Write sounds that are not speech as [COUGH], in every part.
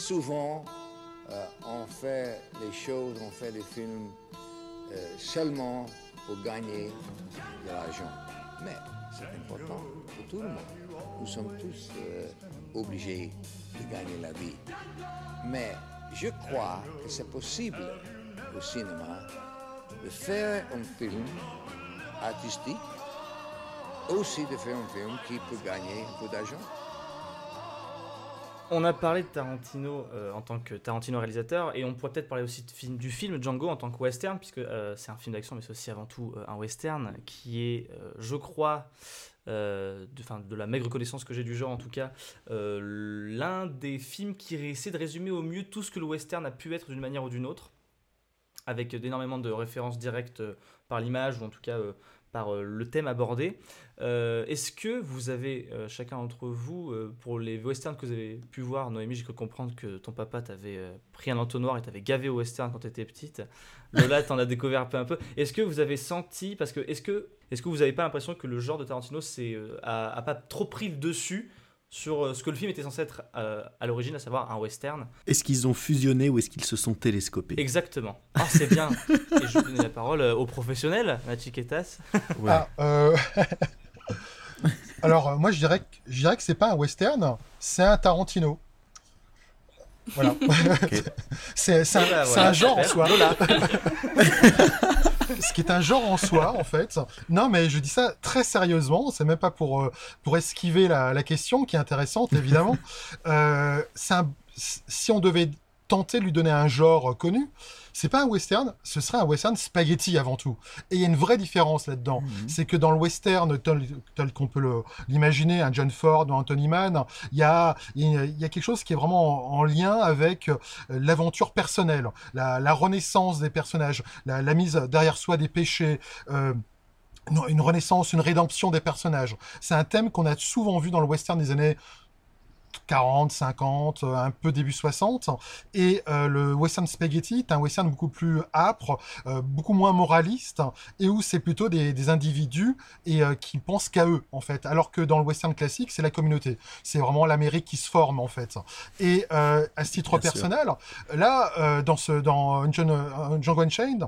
souvent, euh, on fait les choses, on fait les films euh, seulement pour gagner de l'argent. Mais c'est important pour tout le monde. Nous sommes tous euh, obligés de gagner la vie. Mais je crois que c'est possible au cinéma de faire un film artistique, aussi de faire un film qui peut gagner un peu d'argent. On a parlé de Tarantino euh, en tant que Tarantino réalisateur et on pourrait peut-être parler aussi du film Django en tant que western puisque euh, c'est un film d'action mais c'est aussi avant tout euh, un western qui est, je crois, de, de la maigre connaissance que j'ai du genre en tout cas, l'un des films qui essaie de résumer au mieux tout ce que le western a pu être d'une manière ou d'une autre avec énormément de références directes par l'image ou en tout cas par euh, le thème abordé. Euh, est-ce que vous avez, euh, chacun d'entre vous, pour les westerns que vous avez pu voir, Noémie, j'ai cru comprendre que ton papa t'avait pris un entonnoir et t'avait gavé au western quand t'étais petite. Lola, t'en as découvert un peu un peu. Est-ce que vous avez senti, parce que est-ce que, est-ce que vous n'avez pas l'impression que le genre de Tarantino c'est, a, pas trop pris le dessus sur euh, ce que le film était censé être euh, à l'origine, à savoir un western. Est-ce qu'ils ont fusionné ou est-ce qu'ils se sont télescopés Exactement. Ah, c'est bien. [LAUGHS] Et je vais donner la parole euh, au professionnel, Machiketas. Ouais. Ah, [LAUGHS] Alors, moi, je dirais, que, je dirais que c'est pas un western, c'est un Tarantino. Voilà. [LAUGHS] c'est un, un, genre en soi. Ce qui est un genre en soi, en fait. Non, mais je dis ça très sérieusement. C'est même pas pour euh, pour esquiver la, la, question qui est intéressante, évidemment. Euh, un, si on devait tenter de lui donner un genre connu, c'est pas un western, ce serait un western spaghetti avant tout. Et il y a une vraie différence là-dedans. Mhm. C'est que dans le western tel, qu'on peut l'imaginer, un John Ford ou Anthony Mann, il y a, y a quelque chose qui est vraiment en, lien avec euh, l'aventure personnelle, la, renaissance des personnages, la, mise derrière soi des péchés. Euh, une renaissance, une rédemption des personnages. C'est un thème qu'on a souvent vu dans le western des années 40, 50, euh, un peu début 60. Et euh, le western spaghetti est un western beaucoup plus âpre, euh, beaucoup moins moraliste, et où c'est plutôt des, individus et qui pensent qu'à eux en fait. Alors que dans le western classique, c'est la communauté. C'est vraiment l'Amérique qui se forme en fait. Et à ce titre personnel, là, dans ce dans Django Unchained,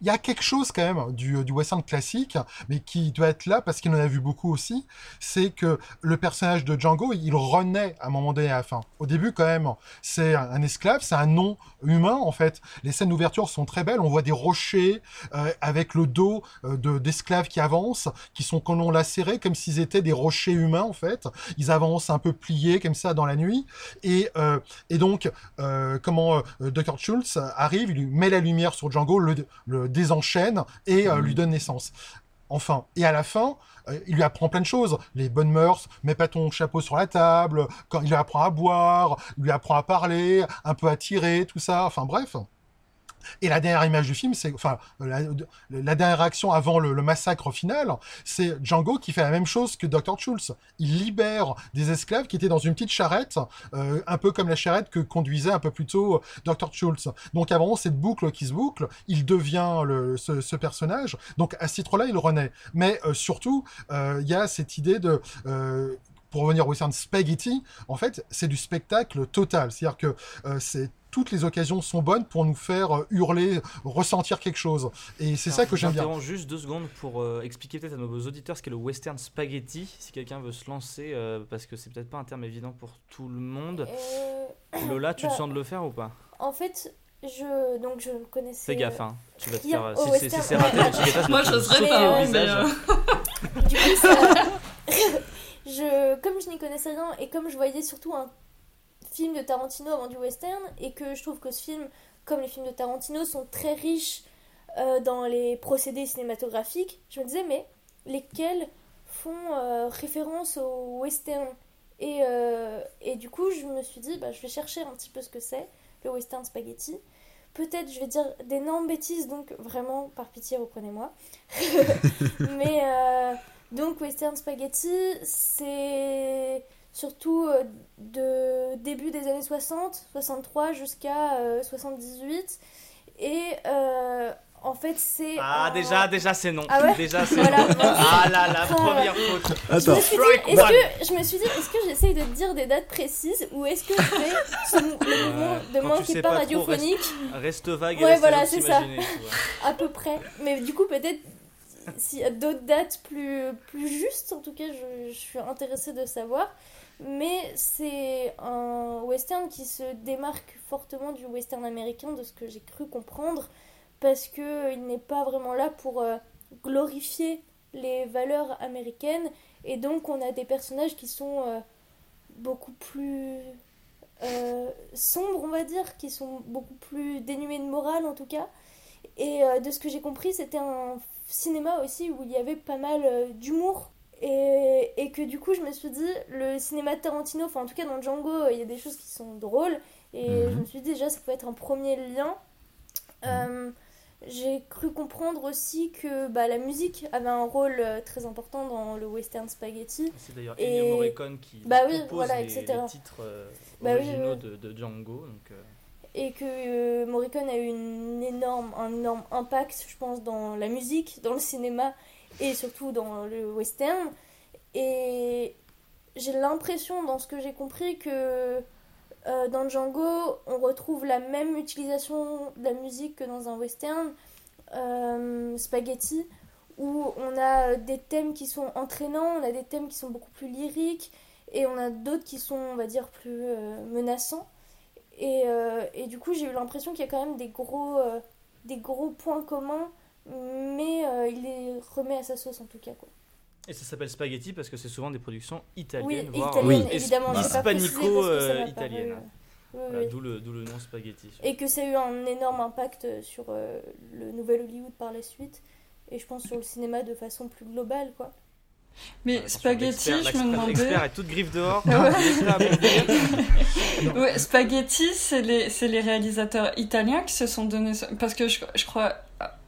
il y a quelque chose quand même du, western classique, mais qui doit être là parce qu'il en a vu beaucoup aussi, c'est que le personnage de Django, il renaît à un moment donné à la fin. Au début, quand même, c'est un esclave, c'est un nom humain, en fait. Les scènes d'ouverture sont très belles, on voit des rochers euh, avec le dos euh, de d'esclaves qui avancent, qui sont comme on lacérés, comme s'ils étaient des rochers humains, en fait. Ils avancent un peu pliés, comme ça, dans la nuit. Et, euh, donc, euh, comment Dr. Schultz arrive, il lui met la lumière sur Django, le désenchaîne et euh, lui donne naissance. Enfin, et à la fin, euh, il lui apprend plein de choses, les bonnes mœurs, mets pas ton chapeau sur la table, quand il lui apprend à boire, il lui apprend à parler, un peu à tirer, tout ça, enfin bref. Et la dernière image du film, c'est, enfin, la, dernière action avant le, massacre final, c'est Django qui fait la même chose que Dr. Schultz. Il libère des esclaves qui étaient dans une petite charrette, euh, un peu comme la charrette que conduisait un peu plus tôt euh, Dr. Schultz. Donc, avant cette boucle qui se boucle, il devient le, ce, personnage. Donc, à ce titre-là, il renaît. Mais euh, surtout, il y a cette idée de pour revenir au western spaghetti, en fait, c'est du spectacle total. C'est-à-dire que c'est toutes les occasions sont bonnes pour nous faire euh, hurler, ressentir quelque chose. Et c'est ça que j'aime bien. juste deux secondes pour euh, expliquer peut-être à nos auditeurs ce qu'est le western spaghetti, si quelqu'un veut se lancer, euh, parce que c'est peut-être pas un terme évident pour tout le monde. Lola, tu te bah, sens de le faire ou pas? En fait, je donc je connaissais. Fais gaffe, hein. Tu vas te faire. Si, c'est raté, moi je serais pas au visage. [LAUGHS] du coup, ça... [LAUGHS] je, comme je n'y connaissais rien et comme je voyais surtout un de Tarantino avant du western et que je trouve que ce film, comme les films de Tarantino, sont très riches euh, dans les procédés cinématographiques, je me disais mais lesquels font euh, référence au western? Et, euh, et, du coup je me suis dit bah, je vais chercher un petit peu ce que c'est le western spaghetti. Peut-être je vais dire d'énormes bêtises donc vraiment par pitié reprenez-moi. [LAUGHS] mais donc western spaghetti c'est surtout euh, de début des années 60, 63 jusqu'à 78. Euh, et euh, en fait, c'est. Ah, déjà, déjà, c'est non. Ah ouais [LAUGHS] Déjà, c'est Voilà. non. Ah là là, Ah. première faute. Je Attends, me suis dit, est-ce que, je me suis dit, est-ce que j'essaye de te dire des dates précises ou est-ce que je fais ce le mouvement de main qui sais est pas pas trop, radiophonique Reste vague et Ouais, voilà, c'est ça. à peu près. Mais du coup, peut-être s'il y a d'autres dates plus, plus justes, en tout cas, je, je suis intéressée de savoir. Mais c'est un western qui se démarque fortement du western américain, de ce que j'ai cru comprendre, parce qu'il n'est pas vraiment là pour euh, glorifier les valeurs américaines. Et donc, on a des personnages qui sont euh, beaucoup plus euh, sombres, on va dire, qui sont beaucoup plus dénués de morale, en tout cas. Et euh, de ce que j'ai compris, c'était un cinéma aussi où il y avait pas mal euh, d'humour. Et, et que du coup, je me suis dit, le cinéma de Tarantino, enfin en tout cas dans Django, euh, il y a des choses qui sont drôles. Et Mhm. je me suis dit, déjà, ça peut être un premier lien. Euh, j'ai cru comprendre aussi que bah, la musique avait un rôle euh, très important dans le western spaghetti. C'est d'ailleurs Et- Ennio Morricone qui Bah oui, compose voilà, les, titres euh, Bah oui, originaux oui. De, de Django. Donc, euh, et que euh, Morricone a eu une énorme, un énorme impact, je pense, dans la musique, dans le cinéma et surtout dans le western. Et j'ai l'impression, dans ce que j'ai compris, que euh, dans Django, on retrouve la même utilisation de la musique que dans un western, euh, Spaghetti, où on a des thèmes qui sont entraînants, on a des thèmes qui sont beaucoup plus lyriques, et on a d'autres qui sont, on va dire, plus euh, menaçants. Et, et du coup, j'ai eu l'impression qu'il y a quand même des gros, des gros points communs, mais euh, il les remet à sa sauce en tout cas. Quoi. Et ça s'appelle Spaghetti parce que c'est souvent des productions italiennes, Oui, voire italienne, Oui. évidemment. euh, oui, Voilà, oui. D'où le, d'où le nom Spaghetti. Et que ça a eu un énorme impact sur euh, le nouvel Hollywood par la suite. Et je pense sur le cinéma de façon plus globale, quoi. Mais Attention, spaghetti, je me demandais. L'expert est toute griffe dehors. [LAUGHS] Ouais. Spaghetti, c'est les, c'est les réalisateurs italiens qui se sont donné. ce- Parce que je, je crois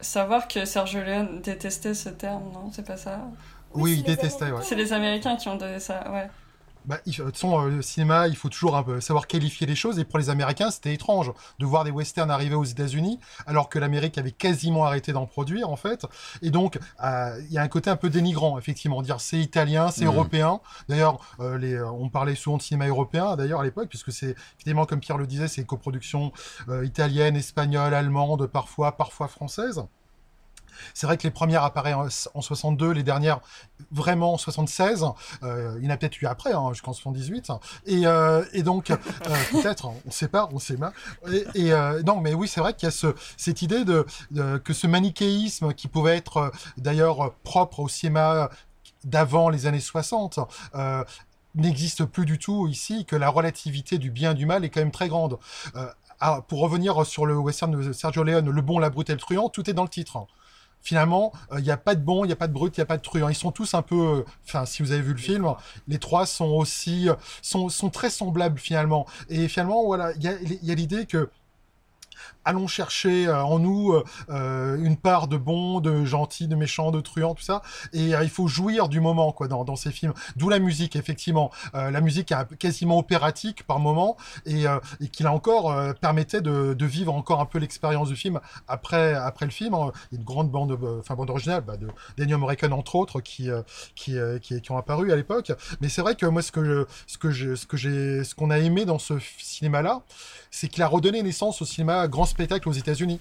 savoir que Sergio Leone détestait ce terme, non? C'est pas ça? Oui, il détestait, ouais. C'est les Américains qui ont donné ça, ouais. Bah, de toute façon, euh, le cinéma, il faut toujours un peu savoir qualifier les choses. Et pour les Américains, c'était étrange de voir des westerns arriver aux États-Unis, alors que l'Amérique avait quasiment arrêté d'en produire, en fait. Et donc, euh, il y a un côté un peu dénigrant, effectivement, dire c'est italien, c'est Mhm. européen. D'ailleurs, euh, les, euh, on parlait souvent de cinéma européen, d'ailleurs, à l'époque, puisque c'est, évidemment, comme Pierre le disait, c'est une coproduction italienne, espagnole, allemande, parfois, parfois française. C'est vrai que les premières apparaissent en, en 62, les dernières vraiment en 76. Euh, il y en a peut-être eu après, hein, jusqu'en 78. Et, euh, et donc, euh, [LAUGHS] peut-être, on ne sait pas, on sait pas. Et, et, non, mais oui, c'est vrai qu'il y a ce, cette idée de, de- que ce manichéisme qui pouvait être d'ailleurs propre au cinéma d'avant les années 60. euh, n'existe plus du tout ici, que la relativité du bien et du mal est quand même très grande. Ah, pour revenir sur le western de Sergio Leone, Le bon, la brute et le truand, tout est dans le titre. Finalement, euh, il n'y a pas de bon, il n'y a pas de brut, il n'y a pas de truand. Ils sont tous un peu, euh, enfin, si vous avez vu le film, les trois sont aussi, euh, sont, sont très semblables finalement. Et finalement, voilà, il y a, y a l'idée que allons chercher euh, en nous euh, euh, une part de bon, de gentil, de méchant, de truand, tout ça. Et il faut jouir du moment, quoi, dans, dans ces films. D'où la musique, effectivement. La musique est quasiment opératique par moment, et, et qui là encore permettait de, de vivre encore un peu l'expérience du film après, après le film. Une grande bande, enfin bande originale, bah, de Daniel Morricone entre autres, qui, qui, qui, qui ont apparu à l'époque. Mais c'est vrai que moi, ce que ce que ce que j'ai, ce qu'on a aimé dans ce cinéma-là, c'est qu'il a redonné naissance au cinéma grand spectacle aux États-Unis.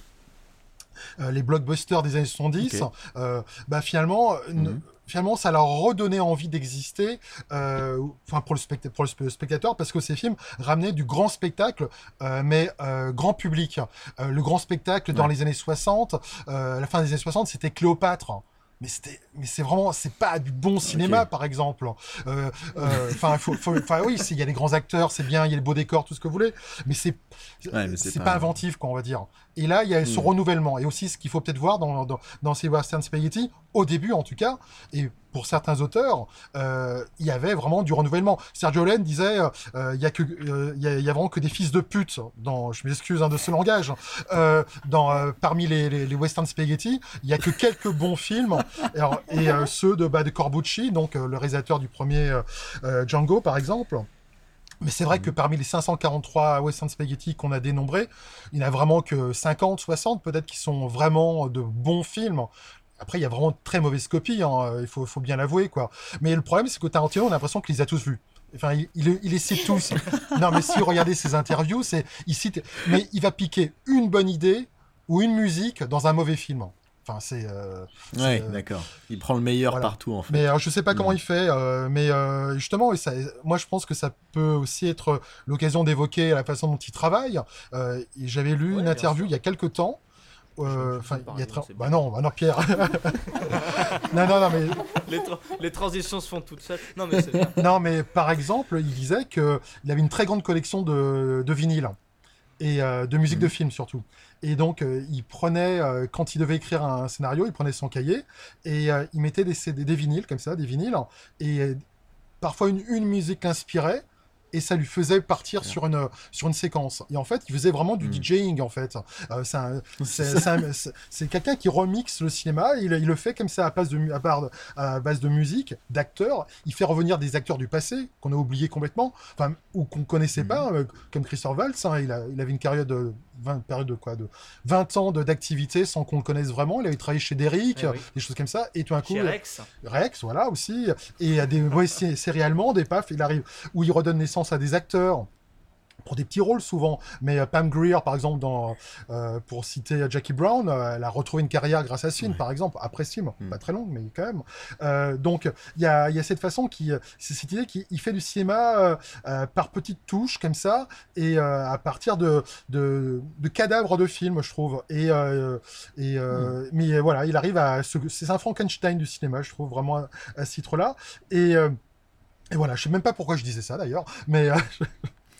Euh, les blockbusters des années 70, Ok. euh, bah finalement, euh, Mhm. finalement, ça leur redonnait envie d'exister, euh, enfin pour le, pour spectateur, parce que ces films ramenaient du grand spectacle, mais grand public. Le grand spectacle dans les années 60, euh, à la fin des années 60, c'était Cléopâtre. Mais c'était, mais c'est vraiment, c'est pas du bon cinéma, par exemple. Euh, euh, Enfin, faut, faut- enfin, oui, il y a des grands acteurs, c'est bien, il y a les beaux décors, tout ce que vous voulez, mais c'est, Ouais, mais c'est c'est pas- pas inventif, quoi, on va dire. Et là, il y a ce Hmm. renouvellement. Et aussi, ce qu'il faut peut-être voir dans, dans, dans ces western spaghetti, au début en tout cas, et pour certains auteurs, euh, il y avait vraiment du renouvellement. Sergio Leone disait, euh, il y a que, euh, il y, a, il y a vraiment que des fils de pute dans, je m'excuse hein, de ce langage, euh, dans euh, parmi les, les, les western spaghetti, il y a que quelques bons [LAUGHS] films. Alors, et ceux de, bah, de Corbucci, donc le réalisateur du premier Django par exemple. Mais c'est vrai que parmi les 543 Western Spaghetti qu'on a dénombrés, il n'y en a vraiment que 50, 60 peut-être qui sont vraiment de bons films. Après, il y a vraiment de très mauvaises copies, hein, il faut, faut bien l'avouer, quoi. Mais le problème, c'est que Tarantino, on a l'impression qu'il les a tous vus. Enfin, il, il, il les cite tous. [LAUGHS] non, mais si vous regardez ses interviews, c'est, il cite, mais il va piquer une bonne idée ou une musique dans un mauvais film. Enfin, c'est. Euh, ouais, euh, d'accord. Il prend le meilleur voilà. partout, en fait. Mais euh, je sais pas comment Mm. il fait, euh, mais euh, justement, ça, moi je pense que ça peut aussi être l'occasion d'évoquer la façon dont il travaille. Euh, J'avais lu Ouais, une interview sûr. il y a quelques temps. Euh, Enfin, il y a c'est Bah bon. non, bah non, Pierre. [LAUGHS] non, non, non, mais les, tra- les transitions se font toutes seules. Non, mais c'est [LAUGHS] bien. Non, mais par exemple, il disait qu'il avait une très grande collection de, de vinyles et euh, de musique de film surtout. Et donc, euh, il prenait, euh, quand il devait écrire un scénario, il prenait son cahier et il mettait des, CD, des vinyles comme ça, des vinyles, et parfois une, une musique l'inspirait. Et ça lui faisait partir sur une, sur une séquence. Et en fait, il faisait vraiment du Mhm. DJing, en fait. Euh, c'est un- C'est [LAUGHS] c'est c'est un- c'est- c'est quelqu'un qui remixe le cinéma. Il, il le fait comme ça à base de, à part de- à base de musique, d'acteurs. Il fait revenir des acteurs du passé qu'on a oublié complètement, enfin ou qu'on connaissait Mhm. pas, euh, comme Christophe Waltz. hein. il, a, il avait une période de 20, période de quoi, de 20 ans d'activité sans qu'on le connaisse vraiment. Il avait travaillé chez Derrick, Eh oui. des choses comme ça. Et tout d'un coup, Chez Rex. Rex, voilà aussi, et à des ouais, [LAUGHS] sé- séries allemandes, et paf, il arrive où il redonne naissance à des acteurs pour des petits rôles souvent. Mais euh, Pam Grier, par exemple, dans, euh, pour citer Jackie Brown, euh, elle a retrouvé une carrière grâce à ce film, par exemple, après ce film, Mm. pas très longue, mais quand même. Euh, donc il y a, il y a cette façon qui, euh, c'est cette idée qu'il il fait du cinéma euh, euh, par petites touches comme ça, et euh, à partir de, de, de cadavres de films, je trouve. Et, euh, et euh, mais euh, voilà, il arrive à, c'est un Frankenstein du cinéma, je trouve vraiment à, à ce titre-là. Et euh, et voilà, je sais même pas pourquoi je disais ça d'ailleurs, mais euh,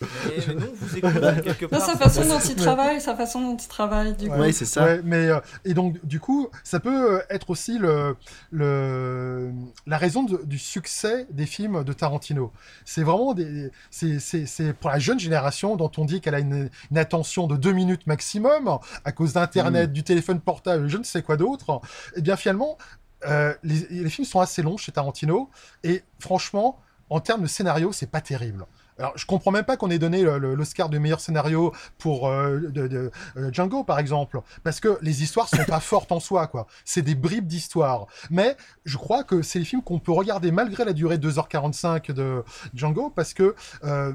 Mais, mais non, vous [LAUGHS] écoutez quelque Non, part. sa façon dont il travaille, sa façon dont il travaille, du coup. Ouais, c'est ça. Ouais, mais euh, et donc du coup, ça peut euh, être aussi le, le la raison de- du succès des films de Tarantino. C'est vraiment des c'est c'est c'est pour la jeune génération dont on dit qu'elle a une, une attention de deux minutes maximum à cause d'internet, du téléphone portable, je ne sais quoi d'autre. Et bien finalement, euh, les, les films sont assez longs chez Tarantino et franchement, en termes de scénario, c'est pas terrible. Alors, je comprends même pas qu'on ait donné l'Oscar du meilleur scénario pour euh, de, de- euh, Django, par exemple, parce que les histoires sont pas fortes en soi, quoi. C'est des bribes d'histoire. Mais je crois que c'est les films qu'on peut regarder malgré la durée de 2h45 de Django, parce que euh,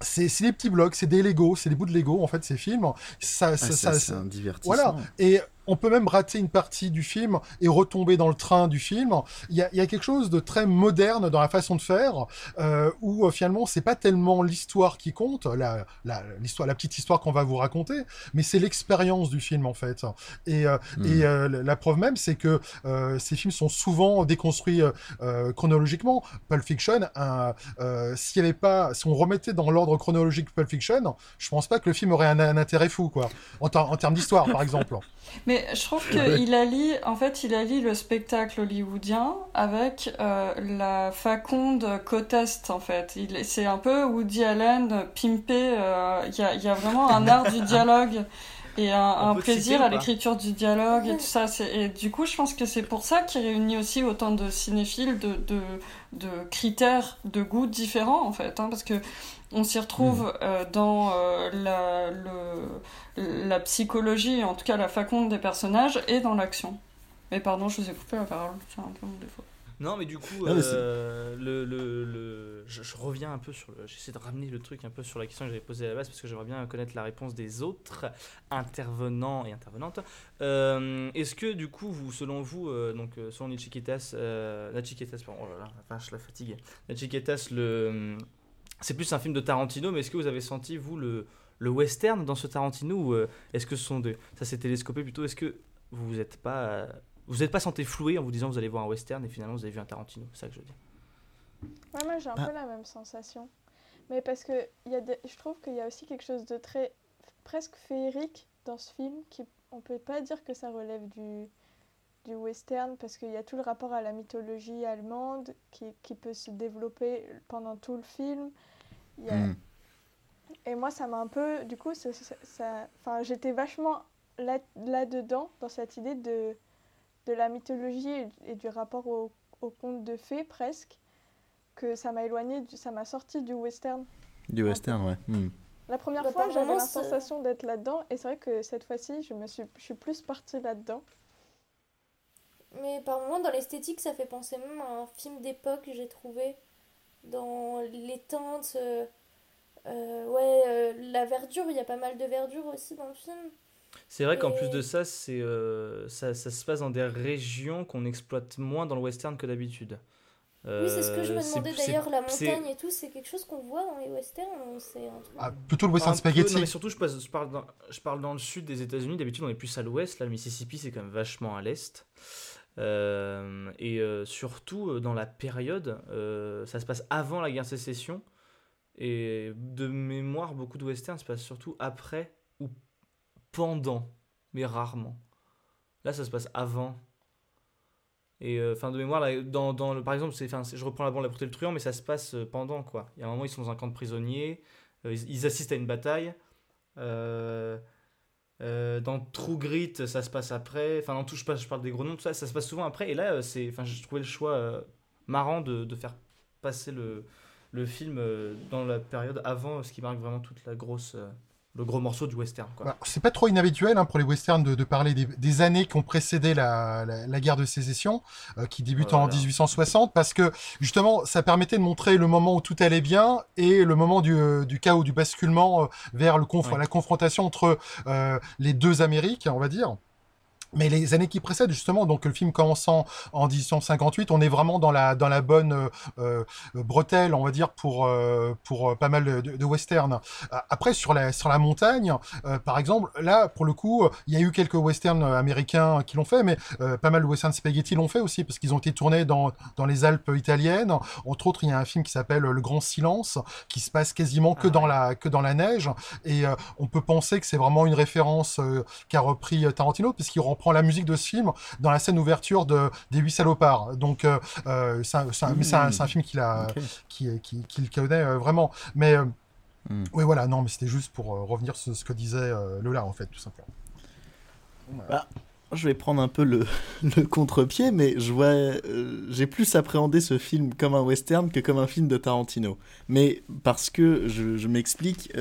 c'est des petits blocs, c'est des Lego, c'est des bouts de Lego, en fait, ces films. Ça, Ah, ça- ça, ça- c'est un divertissement. voilà. Et on peut même rater une partie du film et retomber dans le train du film. Il y a, il y a quelque chose de très moderne dans la façon de faire, euh, où euh, finalement c'est pas tellement l'histoire qui compte, la, la, l'histoire, la petite histoire qu'on va vous raconter, mais c'est l'expérience du film en fait. Et, euh, Mm. et euh, la preuve même, c'est que euh, ces films sont souvent déconstruits chronologiquement. Pulp Fiction, un, euh, s'il y avait pas, si on remettait dans l'ordre chronologique Pulp Fiction, je pense pas que le film aurait un, un intérêt fou, quoi, en, ter- en termes d'histoire, par exemple. Mais [LAUGHS] je trouve [LAUGHS] qu'il allie, en fait, il allie le spectacle hollywoodien avec euh, la faconde côte-est, en fait. Il- C'est un peu Woody Allen pimpé. euh, Il y, a, il y a vraiment un art du [LAUGHS] dialogue et un, plaisir citer à l'écriture du dialogue et tout ça. Et du coup, je pense que c'est pour ça qu'il réunit aussi autant de cinéphiles de, de, de critères de goût différents, en fait. hein, parce que on s'y retrouve euh, dans euh, la, le, la psychologie, en tout cas la faconde des personnages, et dans l'action. Mais pardon, je vous ai coupé la parole, c'est un peu mon défaut. Non, mais du coup, Non, mais euh, le, le, le- Je, je reviens un peu sur le. J'essaie de ramener le truc un peu sur la question que j'avais posée à la base parce que j'aimerais bien connaître la réponse des autres intervenants et intervenantes. Euh, Est-ce que, du coup, vous, selon vous, euh, donc selon Nichikitas, euh, Nachikitas, pardon, oh là là, la vache, la fatigue. Nachikitas, le. C'est plus un film de Tarantino, mais est-ce que vous avez senti, vous, le, le western dans ce Tarantino ou euh, est-ce que ce sont des. Ça s'est télescopé plutôt Est-ce que vous vous êtes pas. euh, vous n'êtes pas senti floué en vous disant vous allez voir un western et finalement vous avez vu un Tarantino, c'est ça que je veux dire. Ouais, moi j'ai un Bah. peu la même sensation. Mais parce que il y a je trouve qu'il y a aussi quelque chose de très presque féerique dans ce film qui on peut pas dire que ça relève du du western parce qu'il y a tout le rapport à la mythologie allemande qui, qui peut se développer pendant tout le film. Il y a- Mm. Et moi ça m'a un peu du coup ça, ça- ça- enfin j'étais vachement là là dedans dans cette idée de de la mythologie et, et du rapport au, au conte de fées presque que ça m'a éloigné, du- ça m'a sorti du western. Du western, ouais. Hmm. La première Bah, fois, j'avais la sensation d'être là-dedans, et c'est vrai que cette fois-ci, je me suis, je suis plus partie là-dedans. Mais par moments, dans l'esthétique, ça fait penser même à un film d'époque, j'ai trouvé. Dans les teintes, euh, euh, ouais, euh, la verdure, il y a pas mal de verdure aussi dans le film. C'est vrai qu'en plus de ça, c'est euh, ça, ça se passe dans des régions qu'on exploite moins dans le western que d'habitude. oui, c'est ce que je me demandais d'ailleurs, la montagne et tout, c'est quelque chose qu'on voit dans les westerns ou c'est un truc. Ah, plutôt le western Un peu, spaghetti. non, mais surtout, je, passe- je parle dans, je parle dans le sud des États-Unis. D'habitude, on est plus à l'ouest. Là, le Mississippi, c'est quand même vachement à l'est. Euh, et euh, surtout, euh, dans la période, euh, ça se passe avant la guerre de sécession. Et de mémoire, beaucoup de westerns se passent surtout après ou pendant, mais rarement. Là, ça se passe avant. Et euh, fin de mémoire, là, dans, dans le, par exemple, enfin, je reprends la bande La Portée le Truand, mais ça se passe euh, pendant, quoi. Il y a un moment, ils sont dans un camp de prisonniers, euh, ils, assistent à une bataille. Euh, euh, dans True Grit, ça se passe après. Enfin, dans tout, je, je parle des gros noms, tout ça, ça se passe souvent après. Et là, euh, c'est, enfin, j'ai trouvé le choix euh, marrant de, de faire passer le, le film euh, dans la période avant ce qui marque vraiment toute la grosse, le gros morceau du western. Bah, c'est pas trop inhabituel hein, pour les westerns de, de parler des, des années qui ont précédé la, la, la guerre de sécession, euh, qui débute en Voilà. 1860, parce que justement, ça permettait de montrer le moment où tout allait bien et le moment du, euh, du chaos, du basculement euh, vers le conf- Ouais. la confrontation entre euh, les deux Amériques, on va dire. Mais les années qui précèdent, justement, donc le film commençant en 1858, on est vraiment dans la dans la bonne euh, euh, bretelle, on va dire, pour euh, pour pas mal de, de westerns. Après, sur la sur la montagne, euh, par exemple, là, pour le coup, il y a eu quelques westerns américains qui l'ont fait, mais pas mal de westerns spaghetti l'ont fait aussi, parce qu'ils ont été tournés dans dans les Alpes italiennes. Entre autres, il y a un film qui s'appelle Le Grand Silence, qui se passe quasiment que Ah dans la que dans la neige, et on peut penser que c'est vraiment une référence qu'a repris Tarantino, puisqu'il reprend la musique de ce film dans la scène ouverture de des Huit Salopards. Donc, euh, euh, c'est un, film qu'il a qui, qui, qu'il connaît euh, vraiment. Mais euh, Hmm. oui, voilà, non, mais c'était juste pour euh, revenir sur ce que disait euh, Lola, en fait, tout simplement. Je vais prendre un peu le, [LAUGHS] le contre-pied, mais je vois, euh, j'ai plus appréhendé ce film comme un western que comme un film de Tarantino. Mais parce que je, je m'explique,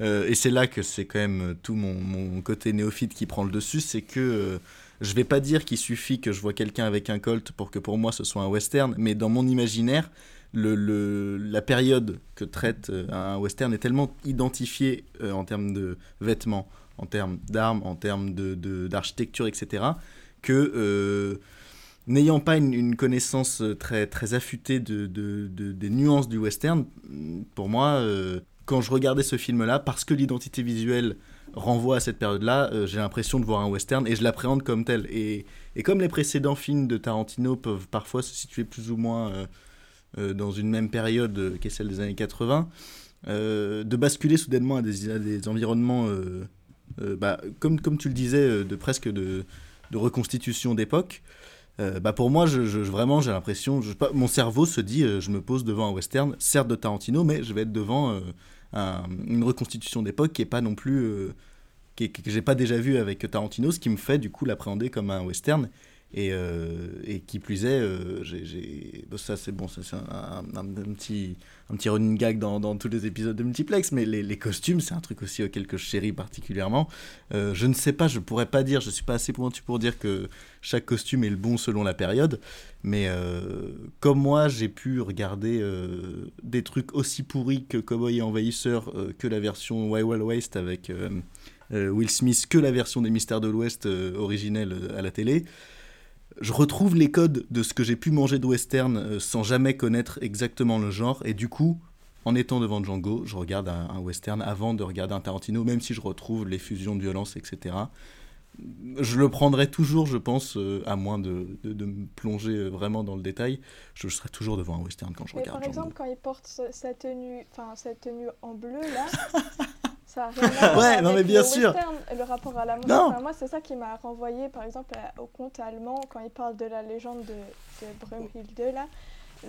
euh, et c'est là que c'est quand même tout mon, mon côté néophyte qui prend le dessus, c'est que euh, je vais pas dire qu'il suffit que je vois quelqu'un avec un colt pour que pour moi ce soit un western, mais dans mon imaginaire, le, le- la période que traite euh, un western est tellement identifiée euh, en termes de vêtements, en termes d'armes, en termes de- de- d'architecture, etc., que n'ayant pas une, connaissance très, très affûtée de, de- de- des nuances du western, pour moi, quand je regardais ce film-là, parce que l'identité visuelle renvoie à cette période-là, euh, j'ai l'impression de voir un western et je l'appréhende comme tel. Et, et comme les précédents films de Tarantino peuvent parfois se situer plus ou moins euh, euh, dans une même période qu'est celle des années 80, euh, de basculer soudainement à des, environnements, bah, comme, comme tu le disais, de presque de, de reconstitution d'époque. bah pour moi, je, vraiment, j'ai l'impression, mon cerveau se dit, je me pose devant un western, certes de Tarantino, mais je vais être devant un- une reconstitution d'époque qui est pas non plus, euh, qui est- que j'ai pas déjà vu avec Tarantino, ce qui me fait du coup l'appréhender comme un western. Et, euh, et qui plus est, euh, j'ai- bon, ça c'est bon, c'est un, petit, un petit running gag dans, tous les épisodes de Multiplex, mais les, costumes, c'est un truc aussi auquel que je chéris particulièrement. Euh, je ne sais pas, je pourrais pas dire, je suis pas assez pointu pour dire que chaque costume est le bon selon la période, mais comme moi, j'ai pu regarder des trucs aussi pourris que Cowboy et Envahisseur, que la version Wild Wild West avec Will Smith, que la version des Mystères de l'Ouest originelle à la télé je retrouve les codes de ce que j'ai pu manger de western euh, sans jamais connaître exactement le genre. Et du coup, en étant devant Django, je regarde un, un western avant de regarder un Tarantino, même si je retrouve les fusions de violence, etc. Je le prendrai toujours, je pense, euh, à moins de, de- de me plonger euh, vraiment dans le détail. Je serai toujours devant un western quand je Mais regarde par exemple, quand il porte sa tenue, enfin cette tenue en bleu là, [LAUGHS] ça a rien à Ouais, non, mais bien le sûr. western, le rapport à la mode. Enfin, moi, c'est ça qui m'a renvoyé, par exemple, à- au conte allemand quand il parle de la légende de, de Brunhilde là.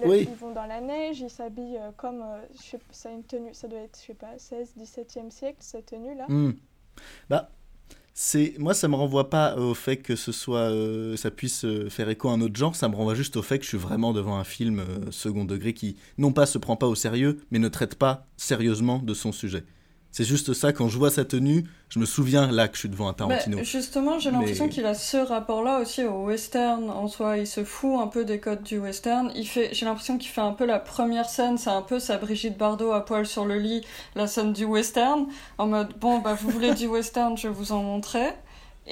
Le- Oui. Ils vont dans la neige, ils s'habillent euh, comme, euh, je sais, ça a une tenue, ça doit être, je sais pas, 16, 17e siècle cette tenue là. Hmm. Bah, c'est moi ça me renvoie pas au fait que ce soit euh, ça puisse euh, faire écho à un autre genre. Ça me renvoie juste au fait que je suis vraiment devant un film euh, second degré qui non pas se prend pas au sérieux mais ne traite pas sérieusement de son sujet c'est juste ça quand je vois sa tenue je me souviens là que je suis devant un Tarantino Bah, justement, j'ai l'impression Mais- qu'il a ce rapport-là aussi au western en soi. Il se fout un peu des codes du western. Il fait, j'ai l'impression qu'il fait un peu la première scène, c'est un peu sa Brigitte Bardot à poil sur le lit, la scène du western, en mode bon bah vous voulez du western, je vais vous en montrer.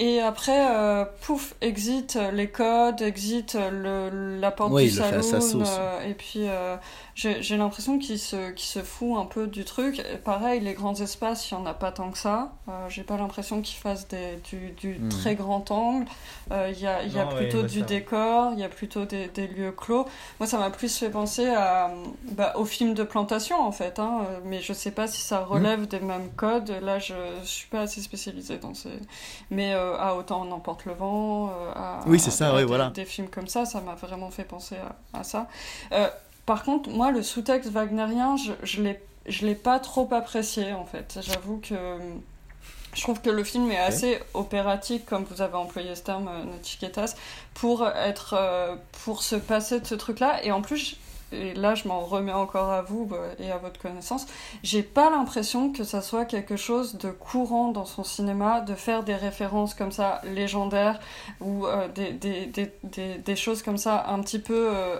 Et après, euh, pouf, exit les codes, exit le, la porte Ouais, du il le fait à sa saloon. sauce. euh, et puis, euh, j'ai l'impression qu'il se, qu'il se fout un peu du truc. Et pareil, les grands espaces, il n'y en a pas tant que ça. Euh, j'ai pas l'impression qu'il fasse des, du, du Hmm. très grand angle. Euh, Il y a, il y a Non, plutôt ouais, du ça. décor, il y a plutôt des, des lieux clos. Moi, ça m'a plus fait penser à, bah, au film de plantation, en fait. Hein. Mais je sais pas si ça relève des mêmes codes. Là, je, je suis pas assez spécialisée dans ces. Mais euh, à Autant on emporte le vent, euh, à, Oui, c'est ça, à ouais, des, voilà. des films comme ça, ça m'a vraiment fait penser à, à ça. Euh, par contre, moi, le sous-texte wagnérien, je, je l'ai je l'ai pas trop apprécié, en fait. J'avoue que. Je trouve que le film est assez opératique, comme vous avez employé ce terme, euh, Notchiketas, pour être, euh, pour se passer de ce truc-là. Et en plus, et là, je m'en remets encore à vous euh, et à votre connaissance, j'ai pas l'impression que ça soit quelque chose de courant dans son cinéma, de faire des références comme ça légendaires ou euh, des, des, des, des, des choses comme ça un petit peu euh,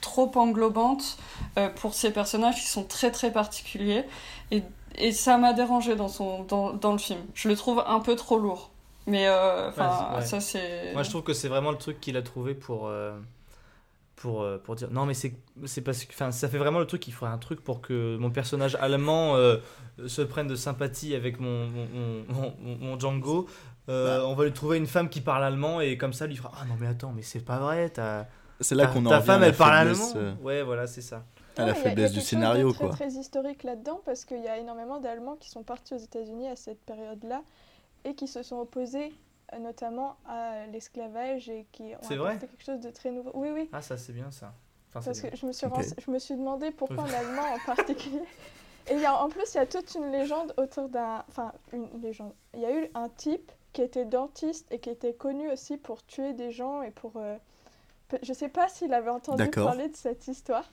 trop englobantes euh, pour ces personnages qui sont très très particuliers. Et, et ça m'a dérangé dans, son, dans, dans le film. Je le trouve un peu trop lourd. Mais enfin, Ouais, ouais. ça c'est. Moi, je trouve que c'est vraiment le truc qu'il a trouvé pour, pour, euh, pour dire. Non, mais c'est c'est parce que. Enfin, ça fait vraiment le truc qu'il faudrait un truc pour que mon personnage allemand euh, se prenne de sympathie avec mon, mon, mon, mon- mon Django. Euh, On va lui trouver une femme qui parle allemand et comme ça, lui fera Ah non, mais attends, mais c'est pas vrai. Ta, c'est là ta- qu'on femme, elle parle allemand. euh, Ouais, voilà, c'est ça. à la Ouais, il y a- il y a faiblesse du quelque chose scénario de très, quoi très historique là-dedans parce qu'il y a énormément d'Allemands qui sont partis aux États-Unis à cette période-là et qui se sont opposés notamment à l'esclavage et qui ont apporté quelque chose de très nouveau. Oui, oui. Ah, ça, c'est bien ça. Enfin, Parce que je me suis, rense- je me suis demandé pourquoi en allemand en particulier. [LAUGHS] Et il y a, en plus, il y a toute une légende autour d'un. Enfin, une légende. Il y a eu un type qui était dentiste et qui était connu aussi pour tuer des gens et pour. euh, Je sais pas s'il avait entendu parler de cette histoire.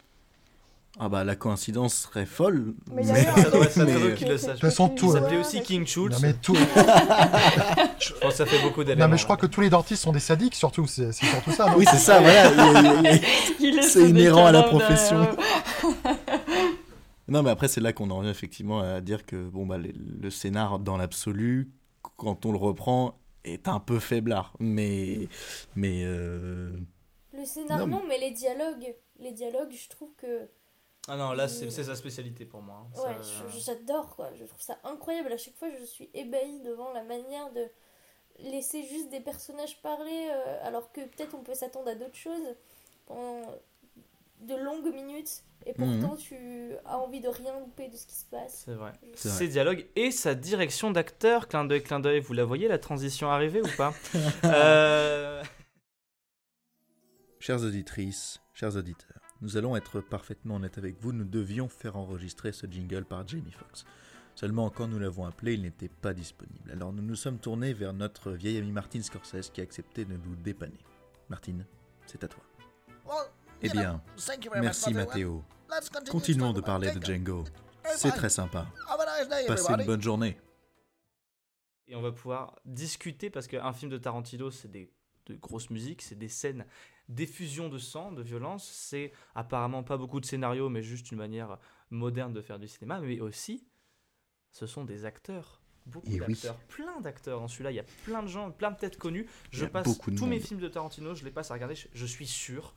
Ah bah la coïncidence serait folle Mais il y a mais- Ça doit être- être qui qu'il le sache. De toute façon, tout- Il du s'appelait aussi King Schultz. Non mais tout. [LAUGHS] Je pense que ça fait beaucoup Non d'éléments. mais je crois que tous les dentistes sont des sadiques surtout. C'est c'est surtout ça. non oui c'est ça voilà [LAUGHS] C'est inhérent à la profession. [LAUGHS] Non, mais après, c'est là qu'on en revient effectivement à dire que bon, bah, le, le scénar, dans l'absolu, quand on le reprend, est un peu faiblard. Mais. Mais. euh, Le scénario, Non, non, mais les dialogues, les dialogues, je trouve que Ah non, là, c'est c'est sa spécialité pour moi. hein. ouais, j'adore quoi. Je trouve ça incroyable. À chaque fois, je suis ébahie devant la manière de laisser juste des personnages parler, euh, alors que peut-être on peut s'attendre à d'autres choses pendant de longues minutes, et Mhm. pourtant tu as envie de rien louper de ce qui se passe. C'est vrai. C'est vrai. Ses dialogues et sa direction d'acteur, clin d'œil, clin d'œil, vous la voyez la transition arriver ou pas [LAUGHS] Euh, Chères auditrices, chers auditeurs, nous allons être parfaitement honnêtes avec vous, nous devions faire enregistrer ce jingle par Jamie Foxx. Seulement quand nous l'avons appelé, il n'était pas disponible. Alors nous nous sommes tournés vers notre vieil ami Martin Scorsese qui a accepté de nous dépanner. Martine, c'est à toi. Eh bien, merci Matteo. Continuons de parler de Django. C'est très sympa. Passez une bonne journée. Et on va pouvoir discuter parce qu'un film de Tarantino, c'est des de grosses musiques, c'est des scènes d'effusion de sang, de violence. C'est apparemment pas beaucoup de scénarios, mais juste une manière moderne de faire du cinéma. Mais aussi, ce sont des acteurs. Beaucoup Et oui. d'acteurs, plein d'acteurs dans celui-là. Il y a plein de gens, plein de têtes connues. Je passe tous mes films de Tarantino, je les passe à regarder. Je, suis sûr.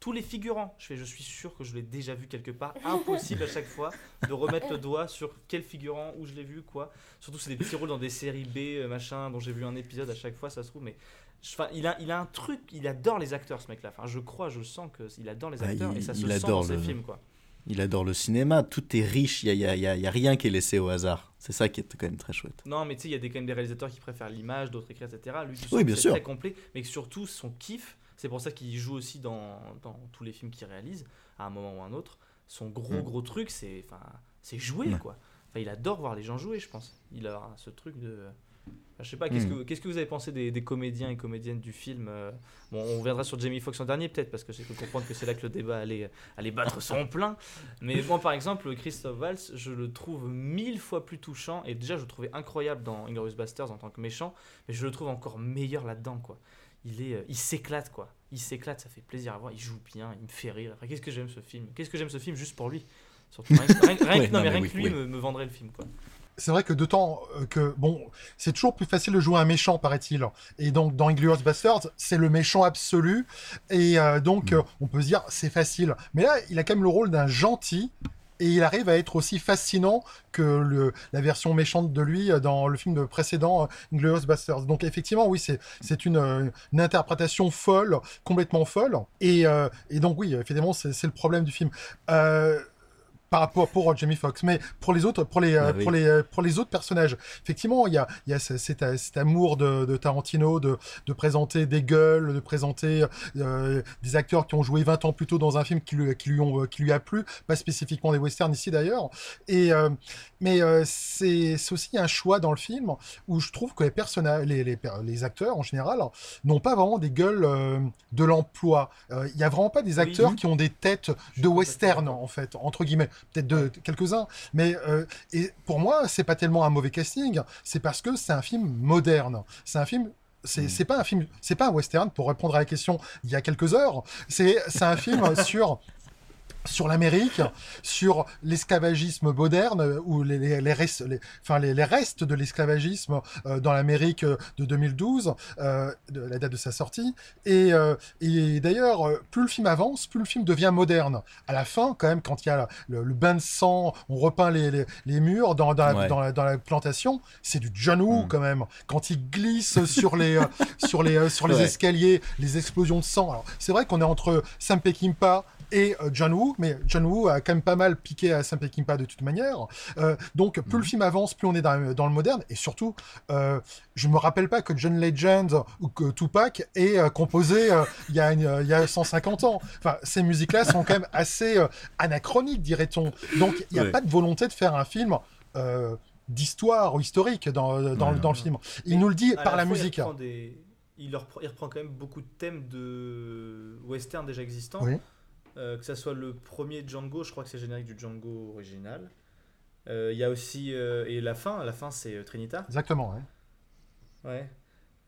Tous les figurants, je fais, je suis sûr que je l'ai déjà vu quelque part. Impossible à chaque fois de remettre le doigt sur quel figurant, où je l'ai vu, quoi. Surtout, c'est des petits rôles dans des séries B, euh, machin, dont j'ai vu un épisode à chaque fois, ça se trouve. Mais enfin, il, a, il a un truc, il adore les acteurs, ce mec-là. Enfin, je crois, je sens qu'il adore les Bah, acteurs il- et ça se sent dans ses le- films, quoi. Il adore le cinéma, tout est riche, il n'y a, y a- y a rien qui est laissé au hasard. C'est ça qui est quand même très chouette. Non, mais tu sais, il y a des, quand même des réalisateurs qui préfèrent l'image, d'autres écrire, etc. Lui, Oui, bien c'est sûr. très complet, mais surtout, son kiff, c'est pour ça qu'il joue aussi dans, dans tous les films qu'il réalise, à un moment ou un autre. Son gros, Mm. gros truc, c'est jouer, Ouais. quoi. Enfin, il adore voir les gens jouer, je pense. Il a ce truc de. Je sais pas, qu'est-ce Hmm. que, qu'est-ce que vous avez pensé des, des comédiens et comédiennes du film euh, Bon, on reviendra sur Jamie Foxx en dernier peut-être, parce que j'ai pu comprendre que c'est là que le débat allait, allait battre son plein. Mais moi, par exemple, Christophe Valls, je le trouve mille fois plus touchant, et déjà, je le trouvais incroyable dans Inglourious Basterds en tant que méchant, mais je le trouve encore meilleur là-dedans, quoi. Il, est, euh, il s'éclate, quoi. Il s'éclate, ça fait plaisir à voir, il joue bien, il me fait rire. Qu'est-ce que j'aime ce film? Qu'est-ce que j'aime ce film juste pour lui? Surtout, rien, que- rien [LAUGHS] non, mais mais rien oui, que lui oui. me, me vendrait le film, quoi. C'est vrai que d'autant euh, que, bon, c'est toujours plus facile de jouer un méchant, paraît-il. Et donc, dans Inglourious Basterds, c'est le méchant absolu. Et euh, donc, Mm. euh, on peut se dire, c'est facile. Mais là, il a quand même le rôle d'un gentil. Et il arrive à être aussi fascinant que le, la version méchante de lui dans le film de précédent, Inglourious Basterds. Donc, effectivement, oui, c'est une, une interprétation folle, complètement folle. Et, euh, et donc, oui, évidemment, c'est c'est le problème du film. Euh, par rapport pour Jamie Foxx, mais pour les autres, pour les, euh, Ah oui. pour les, euh, pour les autres personnages, effectivement, il y a, il y a ce- cet, euh, cet amour de, de Tarantino de, de présenter des gueules, de présenter euh, des acteurs qui ont joué 20 ans plus tôt dans un film qui lui, qui lui, ont, euh, qui lui a plu, pas spécifiquement des westerns ici d'ailleurs. Et euh, mais euh, c'est c'est aussi un choix dans le film où je trouve que les personnages, les, les, les acteurs en général, n'ont pas vraiment des gueules euh, de l'emploi. Euh, Il y a vraiment pas des Oui. acteurs qui ont des têtes de western en fait, entre guillemets, peut-être de quelques-uns. Mais euh, et pour moi, c'est pas tellement un mauvais casting, c'est parce que c'est un film moderne. C'est un film. C'est Mm. pas un film, c'est pas un western pour répondre à la question il y a quelques heures. C'est c'est un film [LAUGHS] sur sur l'Amérique, sur l'esclavagisme moderne euh, ou les, les, les, restes, les- enfin, les, les restes de l'esclavagisme euh, dans l'Amérique euh, de 2012, euh, de la date de sa sortie. Et, euh, et d'ailleurs, plus le film avance, plus le film devient moderne. À la fin, quand même, quand il y a le, le bain de sang, on repeint les, murs dans, dans, la, Ouais. dans, la, dans la plantation, c'est du John Woo Mm. quand même. Quand il glisse sur les, sur les, sur les Ouais. escaliers, les explosions de sang. Alors, c'est vrai qu'on est entre Sam Peckinpah et euh, John Woo, mais John Woo a quand même pas mal piqué à Sam Peckinpah de toute manière. Euh, donc, plus le film avance, plus on est dans, dans le moderne. Et surtout, euh, je me rappelle pas que John Legend ou que Tupac ait euh, composé euh, il y, a une- euh, il y a 150 ans. Enfin, ces musiques-là sont quand même assez euh, anachroniques, dirait-on. Donc, il n'y a Ouais. pas de volonté de faire un film. euh, d'histoire ou historique dans, dans, Ouais, dans le film. Il nous le dit par la, fois, musique. Il reprend, des- il, reprend- il reprend quand même beaucoup de thèmes de western déjà existants. Oui. Euh, que ça soit le premier Django, je crois que c'est le générique du Django original. Euh, Il y a aussi. euh, et la fin, la fin c'est euh, Trinita. Exactement, ouais. Ouais.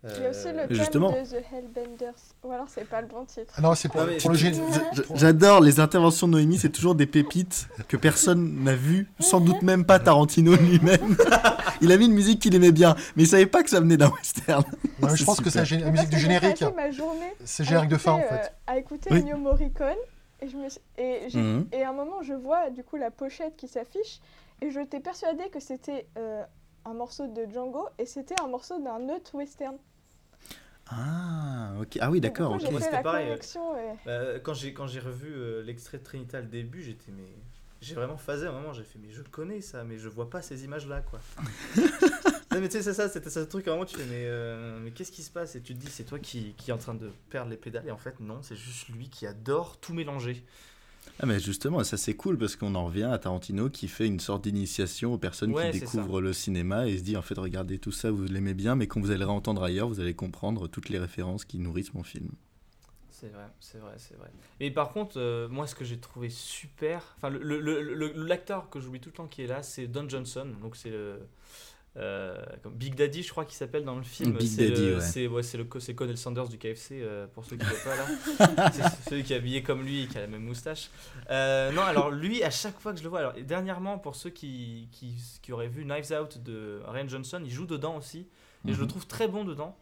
Il y a aussi Euh, le thème justement. de The Hellbenders. Ou alors c'est pas le bon titre. Ah non, c'est pour, le Je- J'adore les interventions de Noémie, c'est toujours des pépites que personne n'a vues, sans doute même pas Tarantino lui-même. [LAUGHS] il a mis une musique qu'il aimait bien, mais il savait pas que ça venait d'un western. Non, je pense que c'est la, musique du générique. journée C'est le générique de fin, en fait. euh, à écouter Oui. Ennio Morricone. Et, je me suis- et, Mhm. et à un moment, je vois du coup la pochette qui s'affiche. Et je t'ai persuadée que c'était euh, un morceau de Django. Et c'était un morceau d'un autre western. Ah, ok. Ah oui, d'accord, coup, ok. J'ai Moi, fait c'était pareil, et- bah, quand j'ai quand j'ai revu euh, l'extrait de Trinita le début, j'étais mais j'ai vraiment phasé à un moment. J'ai fait mais je connais ça, mais je vois pas ces images là quoi. [LAUGHS] non mais tu sais c'est ça, c'était ce truc moment tu fais mais euh, mais qu'est-ce qui se passe? Et tu te dis c'est toi qui qui est en train de perdre les pédales et en fait non c'est juste lui qui adore tout mélanger. Ah, mais justement, ça c'est cool parce qu'on en revient à Tarantino qui fait une sorte d'initiation aux personnes Ouais, qui découvrent le cinéma et se dit en fait, regardez tout ça, vous l'aimez bien, mais quand vous allez le réentendre ailleurs, vous allez comprendre toutes les références qui nourrissent mon film. C'est vrai, c'est vrai, c'est vrai. Et par contre, euh, moi, ce que j'ai trouvé super, enfin, le- le- le- le- l'acteur que j'oublie tout le temps qui est là, c'est Don Johnson. Donc c'est le euh, comme Big Daddy, je crois qu'il s'appelle dans le film. Big C'est Daddy, le- ouais. C'est ouais, le c'est Colonel Sanders du KFC euh, pour ceux qui ne voient pas là. [LAUGHS] c'est celui qui est habillé comme lui et qui a la même moustache. Euh, non, alors lui, à chaque fois que je le vois, alors dernièrement pour ceux qui, qui, qui auraient vu Knives Out de Ryan Johnson, il joue dedans aussi et je le Mhm. trouve très bon dedans.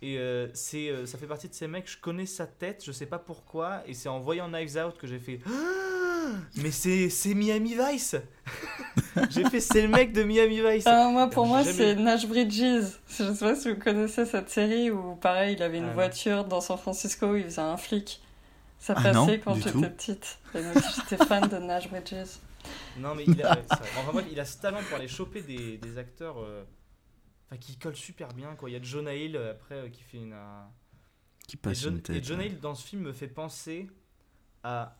Et c'est, ça fait partie de ces mecs, je connais sa tête, je sais pas pourquoi, et c'est en voyant Knives Out que j'ai fait [GASPS] Ah Mais c'est, c'est Miami Vice [LAUGHS] J'ai fait c'est le mec de Miami Vice Ah, moi, pour moi, jamais c'est. Nash Bridges. Je sais pas si vous connaissez cette série où, pareil, il avait une Ah, voiture dans San Francisco, il faisait un flic. Ça Ah, passait non, quand j'étais tout. petite. [LAUGHS] J'étais fan de Nash Bridges. Non, mais il a, il a ce talent pour aller choper des, des acteurs euh, qui collent super bien. Quoi. Il y a Jonah Hill euh, après euh, qui fait une. un- Qui Et, John- une tête. et Jonah. Hill dans ce film me fait penser à.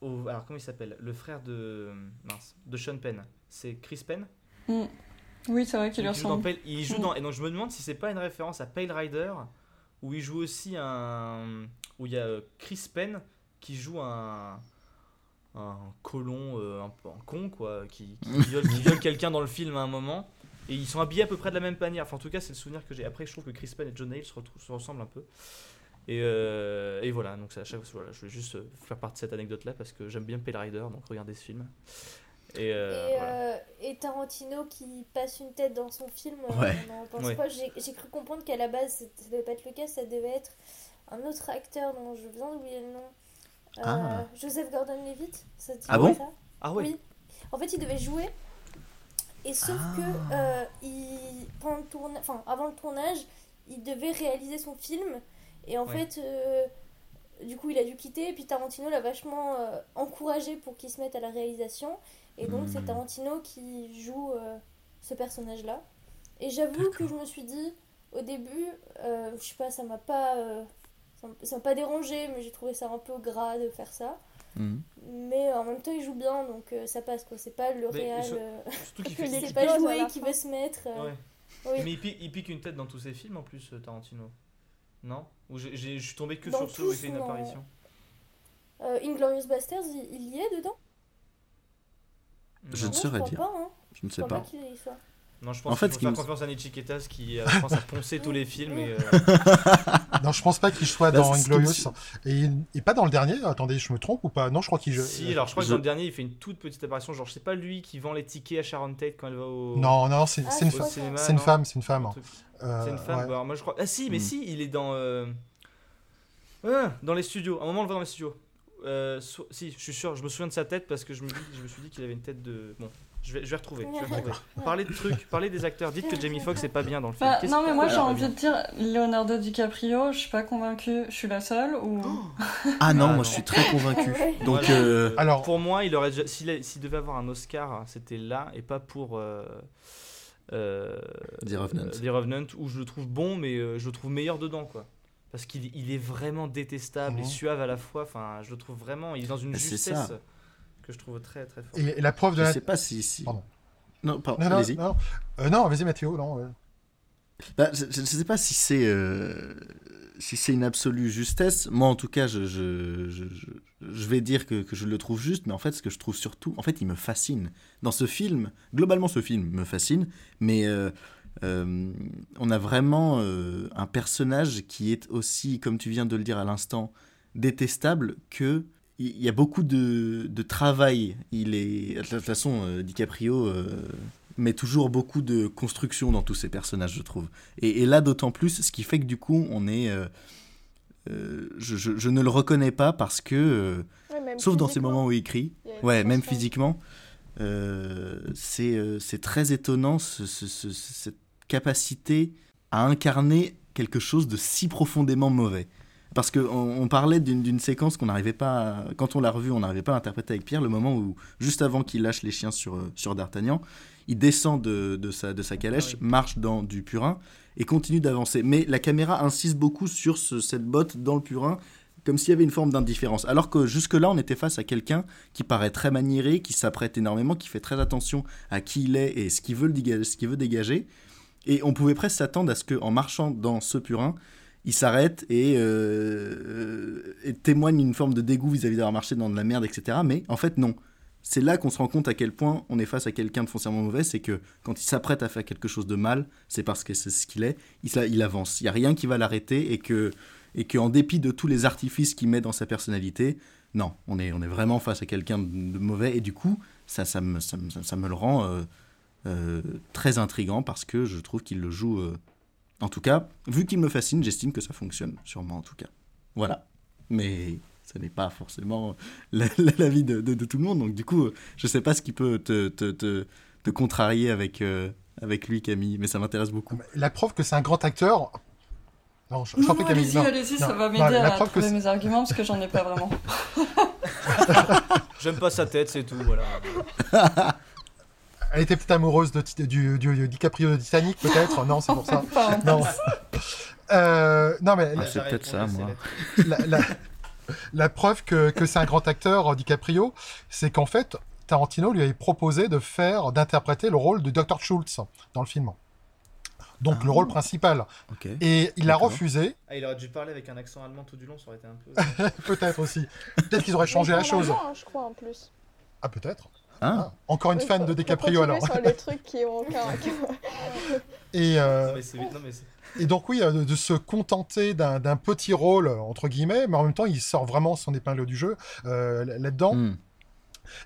Au, alors, comment il s'appelle? Le frère de. Mince, de Sean Penn. C'est Chris Penn? Mm. Oui, c'est vrai qu'il lui Il joue dans ressemble. Pale- il joue Mm. dans et donc je me demande si c'est pas une référence à Pale Rider où il joue aussi un où il y a euh, Chris Penn qui joue un un colon euh, un con quoi qui, [LAUGHS] qui viole, quelqu'un dans le film à un moment et ils sont habillés à peu près de la même manière. Enfin en tout cas c'est le souvenir que j'ai. Après je trouve que Chris Penn et John Hale se ressemblent un peu. Et, euh, et voilà, donc c'est à chaque fois, voilà, je voulais juste euh, faire partie de cette anecdote là parce que j'aime bien Pale Rider, donc regardez ce film. Et, euh, et, voilà. euh, et Tarantino qui passe une tête dans son film, Ouais. on en pense Ouais. pas. J'ai cru comprendre qu'à la base, ça devait pas être le cas, ça devait être un autre acteur dont je viens d'oublier le nom. Euh, Ah. Joseph Gordon-Levitt, ça te dit Ah bon? ça? Ah ouais. Oui. En fait, il devait jouer. Et sauf Ah. que euh, il, pendant le tourna- enfin, avant le tournage, il devait réaliser son film. Et en Ouais. fait, euh, du coup, il a dû quitter. Et puis Tarantino l'a vachement euh, encouragé pour qu'il se mette à la réalisation. Et donc, c'est Hmm. Tarantino qui joue euh, ce personnage-là. Et j'avoue que je me suis dit, au début, je sais pas, ça m'a pas. ça m'a- pas dérangé, mais j'ai trouvé ça un peu gras de faire ça. Mhm. Mais en même temps, il joue bien, donc ça passe quoi. C'est pas le réel. les [LAUGHS] c'est explose pas la qui veut se mettre. Ouais. oui. Mais il pique, il pique une tête dans tous ses films en plus, Tarantino. Non Ou j'ai- j'ai- je suis tombé que Dans sur ceux où il fait une apparition Euh, Inglorious Bastards, il, il y est dedans Je non. ne saurais dire. Pas, hein. Je ne Je sais pas. pas qu'il y soit. Non, je pense En fait, qu'il ce faut qui faire me- confiance à Nechiketas qui, euh, [LAUGHS] je pense, a poncé tous les films. Et, euh, [LAUGHS] Non, je pense pas qu'il soit Là, dans Inglorious. Et, et pas dans le dernier. Attendez, je me trompe ou pas? Non, je crois qu'il joue. Si, alors je crois que Je- dans le dernier, il fait une toute petite apparition. Genre, c'est pas lui qui vend les tickets à Sharon Tate quand elle va au. Non, non, c'est Ah, une, fa- que- une femme, c'est une femme. Euh, C'est une femme. ouais. bah, alors moi, je crois. Ah, si, mais Hmm. si, il est dans. euh, ah, dans les studios. À un moment, on le voit dans les studios. Euh, so- Si, je suis sûr, je me souviens de sa tête parce que je me, dis, je me suis dit qu'il avait une tête de. Bon, je vais, je vais retrouver. Je vais [LAUGHS] retrouver. Parlez de trucs, parlez des acteurs. Dites que Jamie Foxx est pas bien dans le film. Bah, non, mais moi j'ai envie de dire Leonardo DiCaprio, je suis pas convaincue, je suis la seule ou. Ah non, Ah, moi non. je suis très convaincu. Ouais. Donc, Voilà. euh, Alors- pour moi, il aurait déjà- s'il a- s'il devait avoir un Oscar, c'était là et pas pour euh, euh, The Revenant. The Revenant, où je le trouve bon, mais euh, je le trouve meilleur dedans, quoi. Parce qu'il il est vraiment détestable et Mhm. suave à la fois. Enfin, je le trouve vraiment. Il est dans une Bah, c'est justesse ça. Que je trouve très très forte. Et, et la preuve de je la. sais pas si. si... Pardon. Non, pardon, Non, non, allez-y. non, Euh, non vas-y Mathieu, non. ouais. Bah, je, ne sais pas si c'est euh, si c'est une absolue justesse. Moi, en tout cas, je, je, je, je- vais dire que, que je le trouve juste, mais en fait, ce que je trouve surtout, en fait, il me fascine. Dans ce film, globalement, ce film me fascine, mais euh, euh, on a vraiment euh, un personnage qui est aussi, comme tu viens de le dire à l'instant, détestable que il y a beaucoup de, de travail. Il est de toute façon euh, DiCaprio euh, met toujours beaucoup de construction dans tous ses personnages, je trouve. Et, et là, d'autant plus, ce qui fait que du coup, on est. euh, euh, je, je- je ne le reconnais pas parce que, Ouais, sauf dans ces moments où il crie, il ouais, même physiquement, c'est c'est très étonnant ce- ce- ce- cette capacité à incarner quelque chose de si profondément mauvais. Parce qu'on on parlait d'une séquence qu'on n'arrivait pas, à- quand on l'a revue, on n'arrivait pas à interpréter avec Pierre, le moment où, juste avant qu'il lâche les chiens sur, euh, sur D'Artagnan, il descend de, de sa, de sa calèche, Ah marche dans du purin et continue d'avancer. Mais la caméra insiste beaucoup sur ce- cette botte dans le purin, comme s'il y avait une forme d'indifférence. Alors que jusque-là, on était face à quelqu'un qui paraît très maniéré, qui s'apprête énormément, qui fait très attention à qui il est et ce qu'il veut, qu'il veut dégager. Et on pouvait presque s'attendre à ce qu'en marchant dans ce purin, il s'arrête et, euh, et témoigne une forme de dégoût vis-à-vis d'avoir marché dans de la merde, etc. Mais en fait, non. C'est là qu'on se rend compte à quel point on est face à quelqu'un de foncièrement mauvais, c'est que quand il s'apprête à faire quelque chose de mal, c'est parce que c'est ce qu'il est, il, il avance. Il n'y a rien qui va l'arrêter et que et qu'en dépit de tous les artifices qu'il met dans sa personnalité, non, on est, on est vraiment face à quelqu'un de, mauvais et du coup, ça, ça, me, ça, ça me le rend euh, euh, très intrigant parce que je trouve qu'il le joue. En tout cas, vu qu'il me fascine, j'estime que ça fonctionne, sûrement en tout cas. Voilà. Mais ce n'est pas forcément la- la- l'avis de, de- de tout le monde, donc du coup, je sais pas ce qui peut te, te, te, te contrarier avec, euh, avec lui, Camille, mais ça m'intéresse beaucoup. La preuve que c'est un grand acteur. Non, je, je Non, non, Camille. allez-y, non. allez-y, ça Non, va non, m'aider la à preuve que trouver mes arguments parce que j'en ai pas vraiment. [LAUGHS] [LAUGHS] J'aime pas sa tête, c'est tout. Voilà. [LAUGHS] Elle était peut-être amoureuse de, du, du- du DiCaprio de Titanic, peut-être. Non, c'est pour ça. [LAUGHS] Non. [LAUGHS] Euh, non, mais Ah, la, c'est peut-être ça, moi. la- la- la preuve que, que c'est un grand acteur, DiCaprio, c'est qu'en fait, Tarantino lui avait proposé de faire, d'interpréter le rôle de Dr. Schultz dans le film. Donc Ah. le rôle principal. Et il a refusé, Ah, il aurait dû parler avec un accent allemand tout du long, ça aurait été un peu. [LAUGHS] peut-être aussi. Peut-être qu'ils auraient changé la chose. Hein, je crois en plus. Ah, peut-être. Ah, Encore une fan de DiCaprio alors. sur les trucs qui ont aucun. [LAUGHS] Et, euh, et donc oui, euh, de, de se contenter d'un petit rôle, entre guillemets, mais en même temps, il sort vraiment son épingle du jeu euh, là- là-dedans. hmm.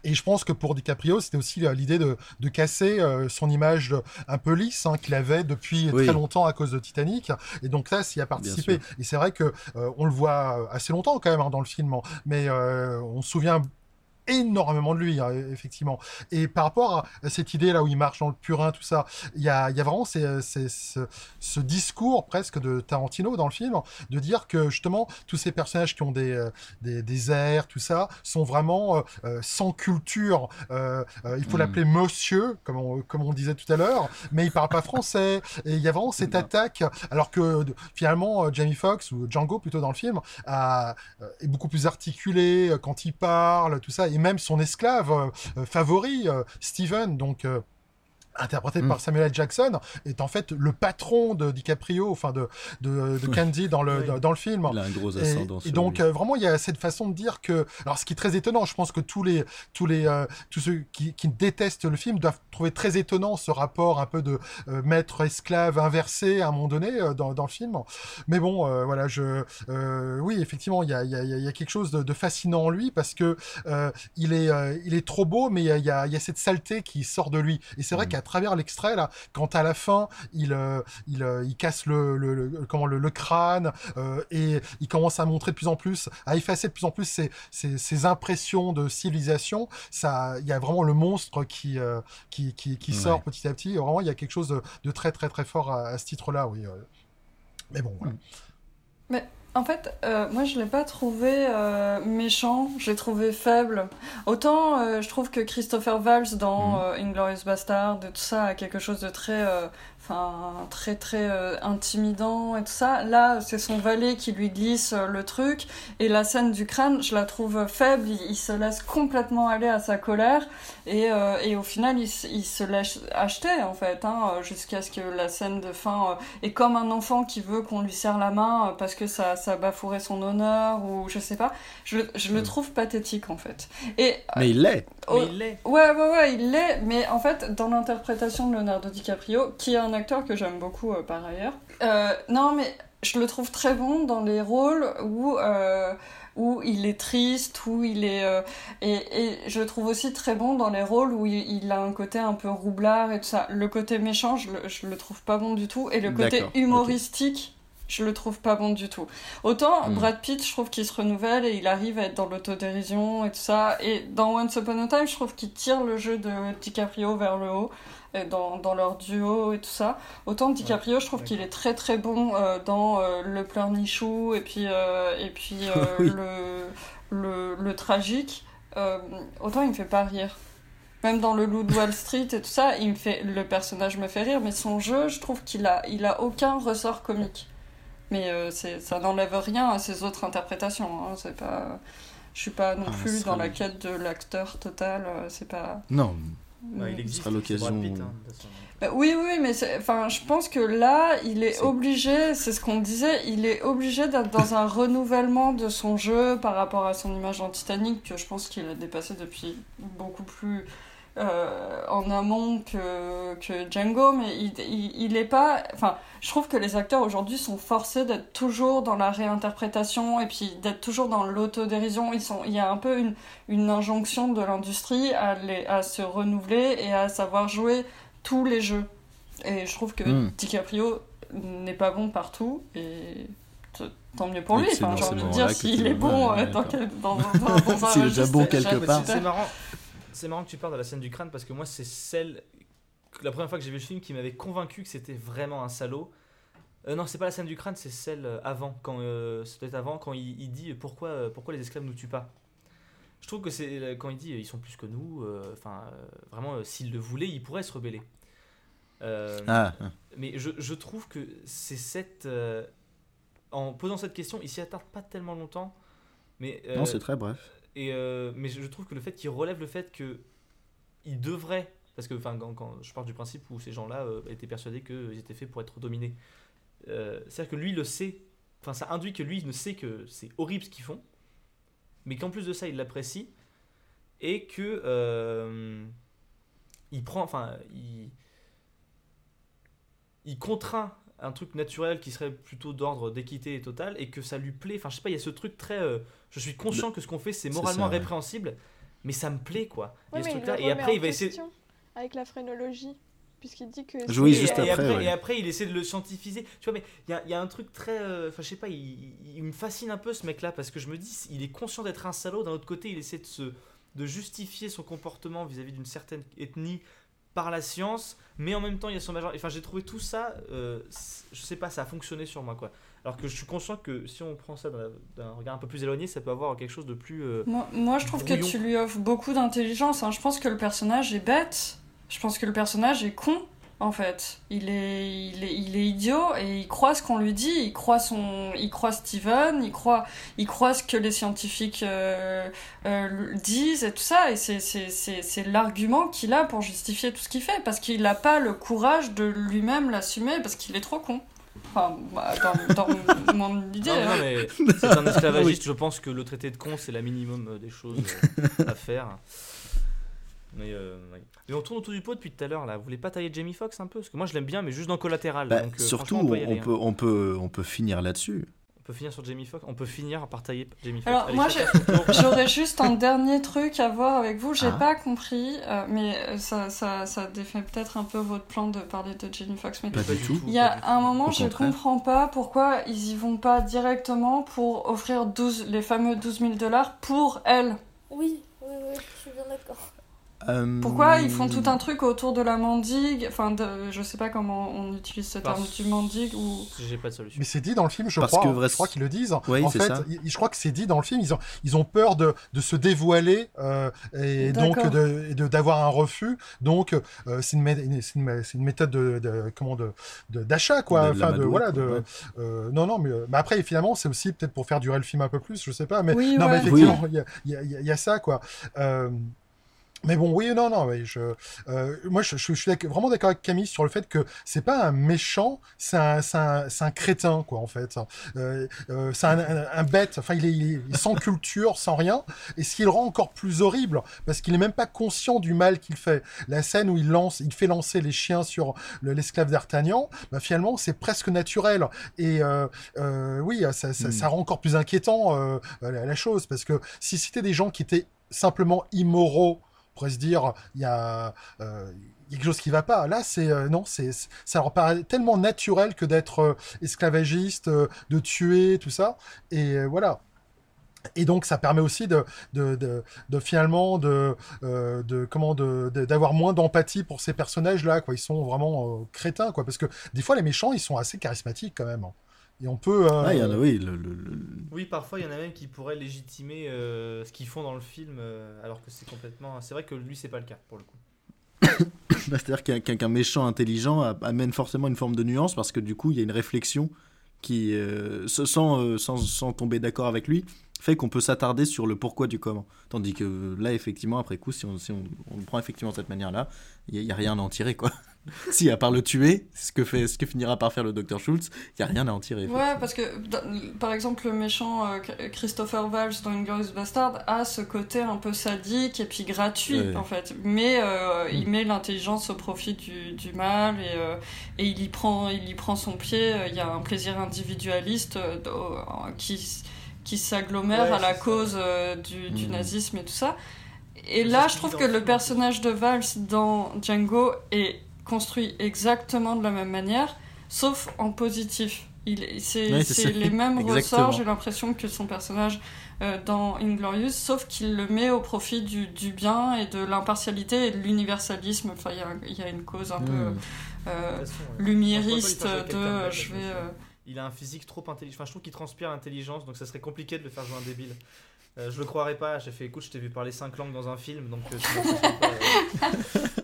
Et je pense que pour DiCaprio, c'était aussi euh, l'idée de, de casser euh, son image un peu lisse hein, qu'il avait depuis Oui. très longtemps à cause de Titanic. Et donc là, s'y a participé. Et c'est vrai que euh, on le voit assez longtemps quand même hein, dans le film, mais euh, on se souvient énormément de lui, hein, effectivement. Et par rapport à cette idée là où il marche dans le purin, tout ça, il y a, y a vraiment ces- ces- ce, ce discours presque de Tarantino dans le film, de dire que justement tous ces personnages qui ont des, euh, des, des airs, tout ça, sont vraiment euh, euh, sans culture. Euh, euh, il faut Mhm. l'appeler monsieur, comme on, comme on disait tout à l'heure, mais il parle pas français. Et il y a vraiment cette Non. attaque, alors que finalement euh, Jamie Foxx ou Django plutôt dans le film a, euh, est beaucoup plus articulé euh, quand il parle, tout ça, et même son esclave euh, euh, favori, euh, Steven, donc interprété Mm. par Samuel L. Jackson, est en fait le patron de DiCaprio, enfin de, de. [LAUGHS] Candy dans le, Oui. dans, dans le film. il a un gros Et, ascendant et sur donc lui. euh, vraiment il y a cette façon de dire que alors ce qui est très étonnant je pense que tous les tous les euh, tous ceux qui, qui détestent le film doivent trouver très étonnant ce rapport un peu de euh, maître esclave inversé à un moment donné euh, dans, dans le film mais bon euh, voilà je euh, oui effectivement il y a, il y, a, y a quelque chose de, de fascinant en lui parce que euh, il est euh, il est trop beau mais il y a, il y a, il y a cette saleté qui sort de lui et c'est vrai Mhm. qu'à travers l'extrait là quand à la fin il euh, il, euh, il casse le, le, le- comment le, le crâne euh, et il commence à montrer de plus en plus, à effacer de plus en plus ses, ses, ses impressions de civilisation. Ça, il y a vraiment le monstre qui euh, qui, qui, qui Ouais. sort petit à petit. Vraiment, il y a quelque chose de, de très très très fort à, à ce titre-là, oui. euh. Mais bon, voilà. En fait, euh, moi je l'ai pas trouvé euh, méchant, je l'ai trouvé faible. Autant euh, je trouve que Christopher Valls dans Mhm. euh, Inglorious Bastard et tout ça a quelque chose de très, euh, enfin très très euh, intimidant et tout ça. Là, c'est son valet qui lui glisse euh, le truc et la scène du crâne, je la trouve faible. Il, il se laisse complètement aller à sa colère et, euh, et au final il, il se laisse acheter en fait, hein, jusqu'à ce que la scène de fin euh, est comme un enfant qui veut qu'on lui serre la main euh, parce que ça, ça bafouerait son honneur ou je sais pas. Je, le- je le trouve pathétique en fait. Et Mais il l'est. oh, Mais il l'est. Ouais, ouais, ouais, il l'est, mais en fait, dans l'interprétation de Leonardo DiCaprio, qui est un acteur que j'aime beaucoup euh, par ailleurs, euh, non, mais je le trouve très bon dans les rôles où, euh, où il est triste, où il est. et, et je le trouve aussi très bon dans les rôles où il, il a un côté un peu roublard et tout ça. Le côté méchant, je le, je le trouve pas bon du tout, et le côté humoristique. Je le trouve pas bon du tout. Autant Hmm. Brad Pitt, je trouve qu'il se renouvelle et il arrive à être dans l'autodérision et tout ça. Et dans Once Upon a Time, je trouve qu'il tire le jeu de DiCaprio vers le haut dans, dans leur duo et tout ça. Autant DiCaprio, je trouve qu'il est très très bon euh, dans euh, le pleurnichou et puis, euh, et puis euh, [LAUGHS] Oui. le, le, le tragique. Euh, autant il me fait pas rire. Même dans le Loup de Wall Street et tout ça, il me fait, le personnage me fait rire, mais son jeu, je trouve qu'il a, il a aucun ressort comique. Mais euh, ça n'enlève rien à ses autres interprétations. Hein. C'est pas, je suis pas non Ah, plus dans la quête de l'acteur total. euh, C'est pas. Non, Il existe. sera l'occasion- hein. Bah oui, oui, mais enfin, je pense que là, il est C'est- obligé, c'est ce qu'on disait, il est obligé d'être dans un [LAUGHS] renouvellement de son jeu par rapport à son image en Titanic, que je pense qu'il a dépassé depuis beaucoup plus euh, en amont que, que Django, mais il, il, il est pas. Enfin, je trouve que les acteurs aujourd'hui sont forcés d'être toujours dans la réinterprétation et puis d'être toujours dans l'autodérision. Ils sont, il y a un peu une, une injonction de l'industrie à, les, à se renouveler et à savoir jouer tous les jeux. Et je trouve que Mm. DiCaprio n'est pas bon partout et tant mieux pour lui. c'est Enfin, j'ai envie de dire s'il est bon euh, dans, [LAUGHS] un S'il est déjà bon quelque part. C'est marrant. C'est marrant que tu parles de la scène du crâne parce que moi c'est celle la première fois que j'ai vu le film qui m'avait convaincu que c'était vraiment un salaud. Euh, non, c'est pas la scène du crâne, c'est celle euh, avant quand euh, peut-être avant quand il, il dit pourquoi euh, pourquoi les esclaves nous tuent pas. Je trouve que c'est quand il dit ils sont plus que nous. Enfin, vraiment, euh, s'il le voulait, il pourrait se rebeller. Ah, ah. mais je, je trouve que c'est cette. en posant cette question, il s'y attarde pas tellement longtemps. Mais, non, c'est très bref. Et euh, mais je trouve que le fait qu'il relève le fait que il devrait, parce que quand, quand je pars du principe où ces gens-là euh, étaient persuadés qu'ils étaient faits pour être dominés. Euh, C'est-à-dire que lui le sait, enfin ça induit que lui ne sait que c'est horrible ce qu'ils font, mais qu'en plus de ça il l'apprécie et que il prend, enfin il, il contraint un truc naturel qui serait plutôt d'ordre d'équité totale et que ça lui plaît. Enfin je sais pas, il y a ce truc très, je suis conscient que ce qu'on fait c'est moralement ça, ouais. répréhensible, mais ça me plaît quoi. Il y a ce truc-là et après il va essayer. Avec la phrénologie, puisqu'il dit que. Je- oui, c'est- juste et, et après, après, ouais. et après, il essaie de le scientifiser. Tu vois, mais il y a, il y a un truc très. euh, Enfin, je sais pas, il, me fascine un peu ce mec-là parce que je me dis, il est conscient d'être un salaud. D'un autre côté, il essaie de, se, de justifier son comportement vis-à-vis d'une certaine ethnie par la science, mais en même temps, il y a son major. Enfin, j'ai trouvé tout ça, euh, je sais pas, ça a fonctionné sur moi, quoi. Alors que je suis conscient que si on prend ça d'un regard un peu plus éloigné, ça peut avoir quelque chose de plus. euh, Moi, moi, je trouve que tu lui offres beaucoup d'intelligence. hein. Je pense que le personnage est bête. Je pense que le personnage est con, en fait. Il est, il est, il est idiot et il croit ce qu'on lui dit. Il croit, son, il croit Steven, il croit, il croit ce que les scientifiques euh, euh, disent et tout ça. Et c'est l'argument qu'il a pour justifier tout ce qu'il fait. Parce qu'il n'a pas le courage de lui-même l'assumer parce qu'il est trop con. Enfin, bah, dans, dans [LAUGHS] mon idée. Non, hein. non, mais [LAUGHS] c'est un esclavagiste. Je pense que le traité de con, c'est la minimum euh, des choses euh, [LAUGHS] à faire. Mais, euh, ouais. mais on tourne autour du pot depuis tout à l'heure là. Vous voulez pas tailler Jamie Foxx un peu? Parce que moi je l'aime bien, mais juste dans Collatéral. Bah, donc, surtout, on, peut, hein. peut, on, peut, on peut finir là-dessus. On peut finir sur Jamie Foxx. On peut finir par tailler Jamie Foxx. Alors, Allez, moi. J'aurais juste un dernier truc à voir avec vous. J'ai Ah. pas compris, euh, mais euh, ça, ça, ça défait peut-être un peu votre plan de parler de Jamie Foxx. Mais Pas du tout. il y a un moment, Au je contraire. comprends pas pourquoi ils y vont pas directement pour offrir 12, les fameux 12 000 dollars pour elle. Oui, oui, oui, je suis bien d'accord. Euh, Pourquoi ils font tout un truc autour de la mendigue Enfin, de, je sais pas comment on utilise ce terme Parce- du mendigue ou. J'ai pas de solution. Mais c'est dit dans le film, je Parce crois. que hein. vrai- Je crois qu'ils le disent. Oui, en fait, ça. je crois que c'est dit dans le film. Ils ont, ils ont peur de, de se dévoiler euh, et donc de- d'avoir un refus. Donc, euh, c'est une, mé- c'est une, c'est une méthode de, de- comment de d'achat quoi. Enfin, de, voilà. quoi, De, ouais. euh, non, non, mais, euh, mais après, finalement, c'est aussi peut-être pour faire durer le film un peu plus. Je sais pas. Mais Oui, non, ouais. mais effectivement, il y, y a ça quoi. Mais bon, oui, non, non, oui, je, euh, moi, je, je- je suis vraiment d'accord avec Camille sur le fait que c'est pas un méchant, c'est un, un, un crétin, quoi, en fait. Euh, euh, c'est un, un- un bête, enfin, il est, il est sans culture, sans rien, et ce qui le rend encore plus horrible, parce qu'il est même pas conscient du mal qu'il fait. La scène où il lance, il fait lancer les chiens sur le- l'esclave d'Artagnan, bah, finalement, c'est presque naturel. Et euh, euh, oui, ça, ça, Mm. ça rend encore plus inquiétant euh, la, la chose, parce que si c'était des gens qui étaient simplement immoraux, pourrait se dire, il y a, euh, il y a quelque chose qui va pas. Là, c'est euh, non, c'est ça leur paraît tellement naturel que d'être euh, esclavagiste, de tuer, tout ça. Et voilà. Et donc, ça permet aussi de, de, de, finalement de, de d'avoir moins d'empathie pour ces personnages-là. Quoi, ils sont vraiment crétins, quoi. Parce que des fois, les méchants, ils sont assez charismatiques quand même. hein. Et on peut. euh, Ah, il y en a, oui. Le, le- le- Oui, parfois il y en a même qui pourraient légitimer euh, ce qu'ils font dans le film, euh, alors que c'est complètement. C'est vrai que lui, c'est pas le cas pour le coup. [COUGHS] Bah, C'est-à-dire qu'un qu'un- qu'un méchant intelligent amène forcément une forme de nuance parce que du coup, il y a une réflexion qui, euh, sans, euh, sans, sans tomber d'accord avec lui, fait qu'on peut s'attarder sur le pourquoi du comment. Tandis que là, effectivement, après coup, si on, si on, on le prend effectivement de cette manière-là, il n'y a, rien à en tirer, quoi. [LAUGHS] si, à part le tuer, ce que, fait, ce que finira par faire le Dr. Schultz, il n'y a rien à en tirer. Ouais, parce que par exemple, le méchant euh, Christopher Waltz dans Inglourious Bastard a ce côté un peu sadique et puis gratuit Ouais. en fait, mais euh, il Mm. met l'intelligence au profit du, du mal et, euh, et il y prend il y prend son pied. Il y a un plaisir individualiste euh, qui qui s'agglomère Ouais, à la ça. cause euh, du, du Mm. nazisme et tout ça. Et là, je trouve que le personnage de Valls dans Django est construit exactement de la même manière, sauf en positif. Il, c'est, Ouais, c'est c'est ça. les mêmes [LAUGHS] Exactement. ressorts, j'ai l'impression, que son personnage euh, dans Inglorious, sauf qu'il le met au profit du, du bien et de l'impartialité et de l'universalisme. Enfin, il y a, il y a une cause un peu Mm. euh, façon, ouais. lumiériste de euh, je vais. euh, Il a un physique trop intelligent. Enfin, je trouve qu'il transpire l'intelligence, donc ça serait compliqué de le faire jouer un débile. Euh, je le croirais pas. J'ai fait écoute, je t'ai vu parler cinq langues dans un film, donc.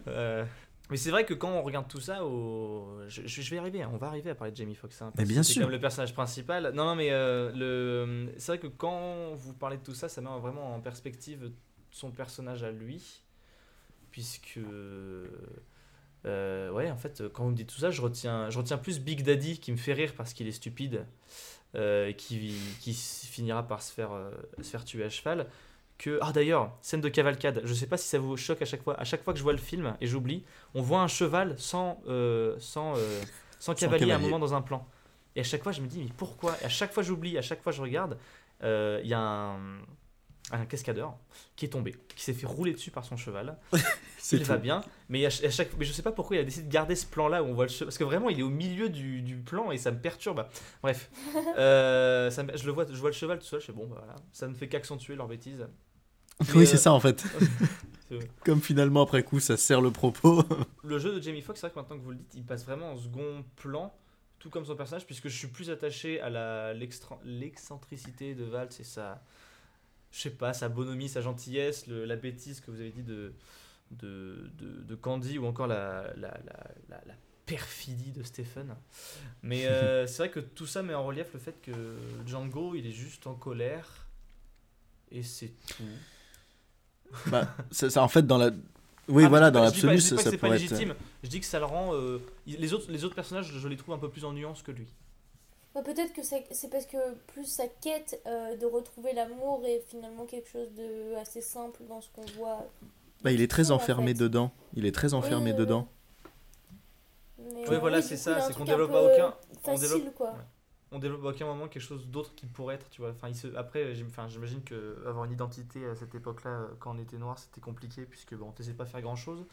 euh, [LAUGHS] Mais c'est vrai que quand on regarde tout ça, au... je, je- je vais y arriver, hein, on va arriver à parler de Jamie Foxx. hein, Mais bien sûr. même le personnage principal. Non, non, mais euh, le... c'est vrai que quand vous parlez de tout ça, ça met vraiment en perspective son personnage à lui. puisque. euh, ouais, en fait, quand vous me dites tout ça, je retiens, je retiens plus Big Daddy qui me fait rire parce qu'il est stupide euh, qui, qui finira par se faire, euh, se faire tuer à cheval. Que... Ah d'ailleurs, scène de cavalcade, je sais pas si ça vous choque à chaque fois. À chaque fois que je vois le film, et j'oublie, on voit un cheval sans, euh, sans, euh, sans cavalier à un moment dans un plan. Et à chaque fois, je me dis, mais pourquoi? Et à chaque fois, j'oublie, à chaque fois, je regarde, euh, il y a un, un cascadeur qui est tombé, qui s'est fait rouler dessus par son cheval. [LAUGHS] C'est il va tout. bien, mais, à ch- à chaque, mais je sais pas pourquoi il a décidé de garder ce plan-là où on voit le cheval. Parce que vraiment, il est au milieu du, du plan et ça me perturbe. Bref, [LAUGHS] Euh, ça me- je, le vois, je vois le cheval tout seul, je fais bon, bah, voilà, ça ne fait qu'accentuer leur bêtise. [LAUGHS] Oui, euh, c'est ça en fait. [LAUGHS] c'est. Comme finalement après coup ça sert le propos. [LAUGHS] Le jeu de Jamie Foxx, c'est vrai que maintenant que vous le dites, il passe vraiment en second plan, tout comme son personnage, puisque je suis plus attaché à l'excentricité de Valls et sa, je sais pas, sa bonhomie, sa gentillesse, le- la bêtise que vous avez dit de, de, de, de Candy ou encore la, la, la, la- la perfidie de Stephen. Mais euh, c'est vrai que tout ça met en relief le fait que Django, il est juste en colère et c'est tout. Bah, ça, ça, en fait dans la oui Ah, voilà je dis dans pas- pas- l'absolu ça, pas que ça c'est pas pourrait être légitime. Je dis que ça le rend. euh, les, autres, les autres personnages, je les trouve un peu plus en nuance que lui. Bah, Peut-être que c'est c'est parce que plus sa quête euh, de retrouver l'amour est finalement quelque chose de assez simple dans ce qu'on voit. Bah, il est très en enfermé fait. dedans. Il est très enfermé Oui, dedans. Mais, Oui, voilà, c'est ça, c'est qu'on développe à aucun- on Facile, développe- quoi. ouais. On développe à aucun moment quelque chose d'autre qui pourrait être, tu vois. Enfin, il se, après, j'imagine que avoir une identité à cette époque-là, euh, quand on était noir, c'était compliqué puisque bon, t'essayais pas de faire grand-chose.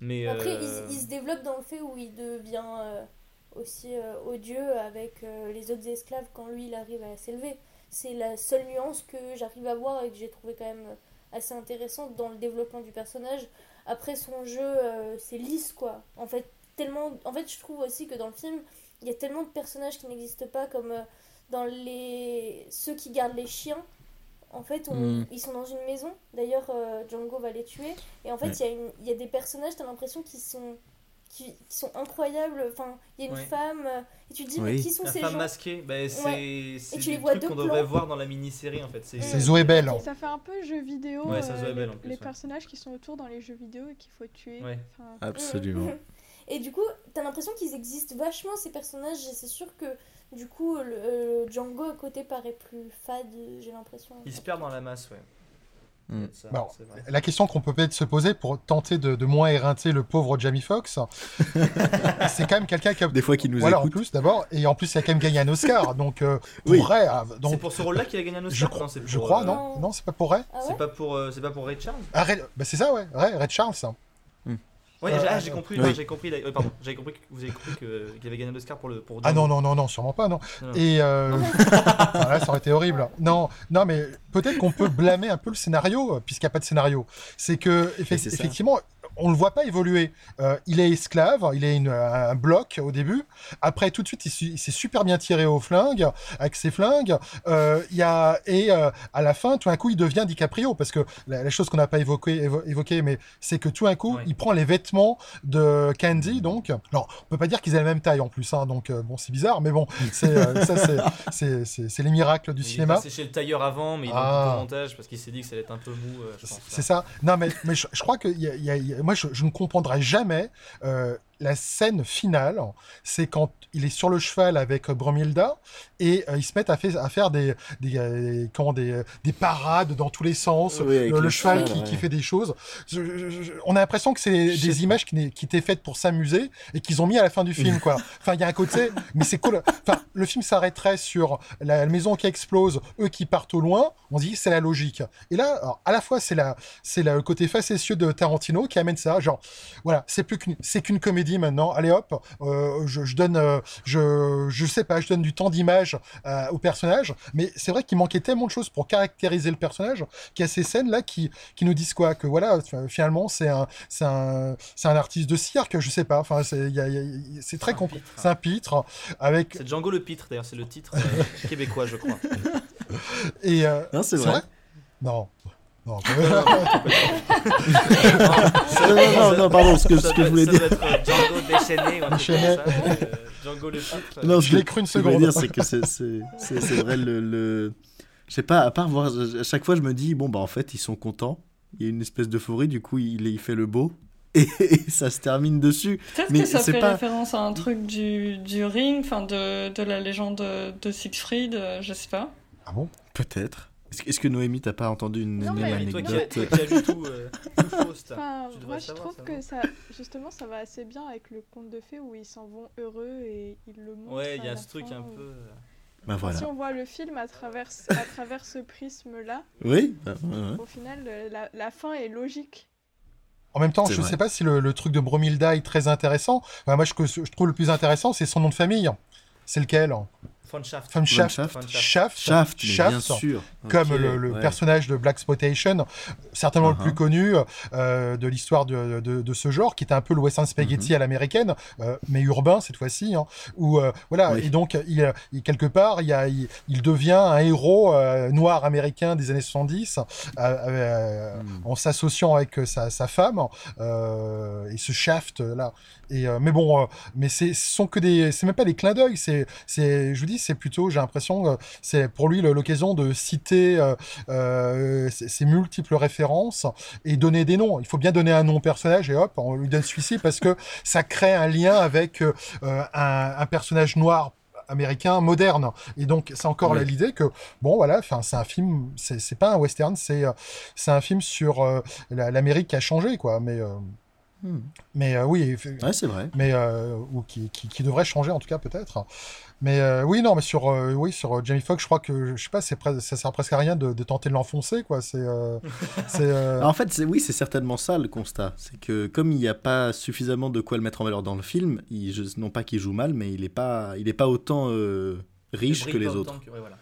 Mais Après, euh, il, il se développe dans le fait où il devient euh, aussi euh, odieux avec les autres esclaves quand lui il arrive à s'élever. C'est la seule nuance que j'arrive à voir et que j'ai trouvé quand même assez intéressante dans le développement du personnage. Après, son jeu, c'est lisse quoi. En fait, tellement. En fait, je trouve aussi que dans le film, il y a tellement de personnages qui n'existent pas comme euh, dans les ceux qui gardent les chiens. En fait, on- Mm. ils sont dans une maison. D'ailleurs, euh, Django va les tuer. Et en fait, Ouais. il y, a une- il y a des personnages, t'as l'impression qu'ils sont, qui, qui sont incroyables. Enfin, il y a une Ouais. femme, euh, et tu te dis, Oui. mais qui sont la ces femme gens masquée, bah, c'est c'est tu les des vois trucs de qu'on devrait voir dans la mini-série en fait. C'est C'est Zoé Bell. hein. Ça fait un peu jeu vidéo. Ouais, euh, Zoé Bell, en les, plus, les ouais. personnages qui sont autour dans les jeux vidéo et qu'il faut tuer. Ouais. Enfin, Absolument. [LAUGHS] Et du coup, t'as l'impression qu'ils existent vachement ces personnages. Et c'est sûr que du coup, le, euh, Django à côté paraît plus fade, j'ai l'impression. Il se perd dans la masse, ouais. Mm. Ça, Bon, c'est vrai. La question qu'on peut peut-être se poser pour tenter de, de moins éreinter le pauvre Jamie Foxx, [LAUGHS] c'est quand même quelqu'un qui a. Des fois qu'il nous voilà, en écoute. plus d'abord, et en plus il a quand même gagné un Oscar, donc euh, Oui. pour Ray, ah, C'est donc pour ce rôle-là qu'il a gagné un Oscar je, Non, crois, c'est je crois, euh, non, non, c'est pas pour Ray. Ah ouais C'est pas pour, euh, c'est pas pour Ray Charles Ah, Ray- bah, c'est ça, ouais, Ray, Ray Charles. ça. Ouais, Euh, j'ai- ah, euh, j'ai compris, oui. j'ai compris, pardon, j'avais compris que vous avez compris qu'il avait gagné l'Oscar pour le pour Ah non, non, non, non, sûrement pas, non. Non, non. Et euh, ah, [LAUGHS] là, ça aurait été horrible. Non, non, mais peut-être qu'on peut blâmer un peu le scénario, euh, puisqu'il n'y a pas de scénario. C'est que, effectivement, on le voit pas évoluer. Euh, il est esclave, il est une- un bloc au début. Après, tout de suite, il, s'est super bien tiré au flingue, avec ses flingues. Euh, il y a, et euh, à la fin, tout d'un coup, il devient DiCaprio, parce que la, la chose qu'on n'a pas évoquée, évo- évoquée, mais c'est que tout d'un coup, il prend les vêtements de Candy, donc. Alors, on peut pas dire qu'ils aient la même taille en plus, hein, donc euh, bon, c'est bizarre, mais bon, c'est euh, ça, c'est- [LAUGHS] c'est- c'est c'est les miracles du Il est cinéma. passé chez le tailleur avant, mais il a Ah. au montage parce qu'il s'est dit que ça allait être un peu mou. euh, C'est ça. Non, mais, mais je, je crois que y a- y a- y a- moi, je, ne comprendrai jamais euh, la scène finale. C'est quand il est sur le cheval avec euh, Bromilda et euh, ils se mettent à, fait- à faire des, des, euh, comment, des, des parades dans tous les sens. Oui, le, cheval cheval, qui, ouais. qui fait des choses. Je- je- je- on a l'impression que c'est des images qui, qui étaient faites pour s'amuser et qu'ils ont mis à la fin du film, quoi. [LAUGHS] Enfin, il y a un côté, mais c'est cool. Enfin, le film s'arrêterait sur la maison qui explose, eux qui partent au loin. On dit c'est la logique. Et là, alors, à la fois c'est la, c'est le côté facétieux de Tarantino qui amène ça. Genre, voilà, c'est plus qu'une, c'est qu'une comédie maintenant. Allez hop, euh, je, je donne, euh, je, je sais pas, je donne du temps d'image euh, au personnage. Mais c'est vrai qu'il manquait tellement de choses pour caractériser le personnage qu'il y a ces scènes là qui, qui nous disent quoi? Que voilà, finalement c'est un, c'est un, c'est un artiste de cirque. Je sais pas. Enfin, c'est, il y a- il y a- c'est très complet. pitre. C'est un pitre avec C'est Django le pitre d'ailleurs, c'est le titre euh, [LAUGHS] québécois, je crois. et euh, Non, c'est vrai. Non. [LAUGHS] Non, non, non, non, pardon, ce que, ce je voulais dire. être, euh, Django déchaîné ou ça, euh, Django le [LAUGHS] titre. Non, Je l'ai cru une ce que je voulais seconde. dire, c'est que c'est- c'est c'est- c'est vrai le, le- Je sais pas, à part voir, à chaque fois je me dis, bon bah en fait ils sont contents, Il y a une espèce d'euphorie, du coup, il, il fait le beau. [LAUGHS] Et, et ça se termine dessus. Peut-être que ça fait pas- référence à un truc du, du ring, enfin de, de la légende de, de Siegfried, euh, je sais pas. Ah bon? Peut-être. Est-ce que, Noémie, t'as pas entendu une Non, mais- anecdote as- toi qui as vu tout, euh, Enfin, tu moi je savoir, trouve ça, que ça, justement, ça va assez bien avec le conte de fées où ils s'en vont heureux et ils le montrent. Ouais, il y a ce truc un où- peu. euh, Bah voilà. Si on voit le film à travers, à travers ce prisme-là, Oui bah, ouais, ouais. au final, euh, la, la fin est logique. En même temps, je vrai. sais pas si le, le truc de Bromilda est très intéressant. Bah, moi, ce que je trouve le plus intéressant, c'est son nom de famille. C'est lequel Von. Shaft. Shaft. Shaft, mais bien Shaft. sûr. comme Ok, le, le ouais. personnage de Black Spotation, certainement le Uh-huh. plus connu euh, de l'histoire de, de, de ce genre, qui était un peu le Western Spaghetti Mhm. à l'américaine, euh, mais urbain cette fois-ci. Hein, où euh, voilà, Oui. et donc il, il- quelque part, il, y a, il, il devient un héros euh, noir américain des années 70, euh, euh, Hmm. en s'associant avec sa, sa femme euh, et ce Shaft là. Et euh, mais bon, euh, mais c'est ce sont que des, c'est même pas des clins d'œil. C'est, c'est, je vous dis, c'est plutôt, j'ai l'impression, euh, c'est pour lui l'occasion de citer euh, euh, ces multiples références et donner des noms. Il faut bien donner un nom au personnage et hop, on lui donne celui-ci parce que ça crée un lien avec euh, un, un personnage noir américain moderne. Et donc c'est encore l'idée que bon voilà enfin c'est un film c'est pas un western c'est euh, c'est un film sur euh, la- l'Amérique qui a changé quoi. Mais euh, Hmm. mais euh, oui Ouais, c'est vrai. mais euh, ou qui, qui, qui devrait changer en tout cas peut-être. Mais euh, oui non mais sur euh, oui sur Jamie Foxx je crois que je sais pas c'est pres- ça sert presque à rien de, de tenter de l'enfoncer quoi c'est euh, [LAUGHS] c'est euh, En fait, c'est- oui, c'est certainement ça le constat. C'est que comme il n'y a pas suffisamment de quoi le mettre en valeur dans le film, il, je- non pas qu'il joue mal, mais il n'est pas, il est pas autant euh, riche que les autres. autant que- ouais, voilà.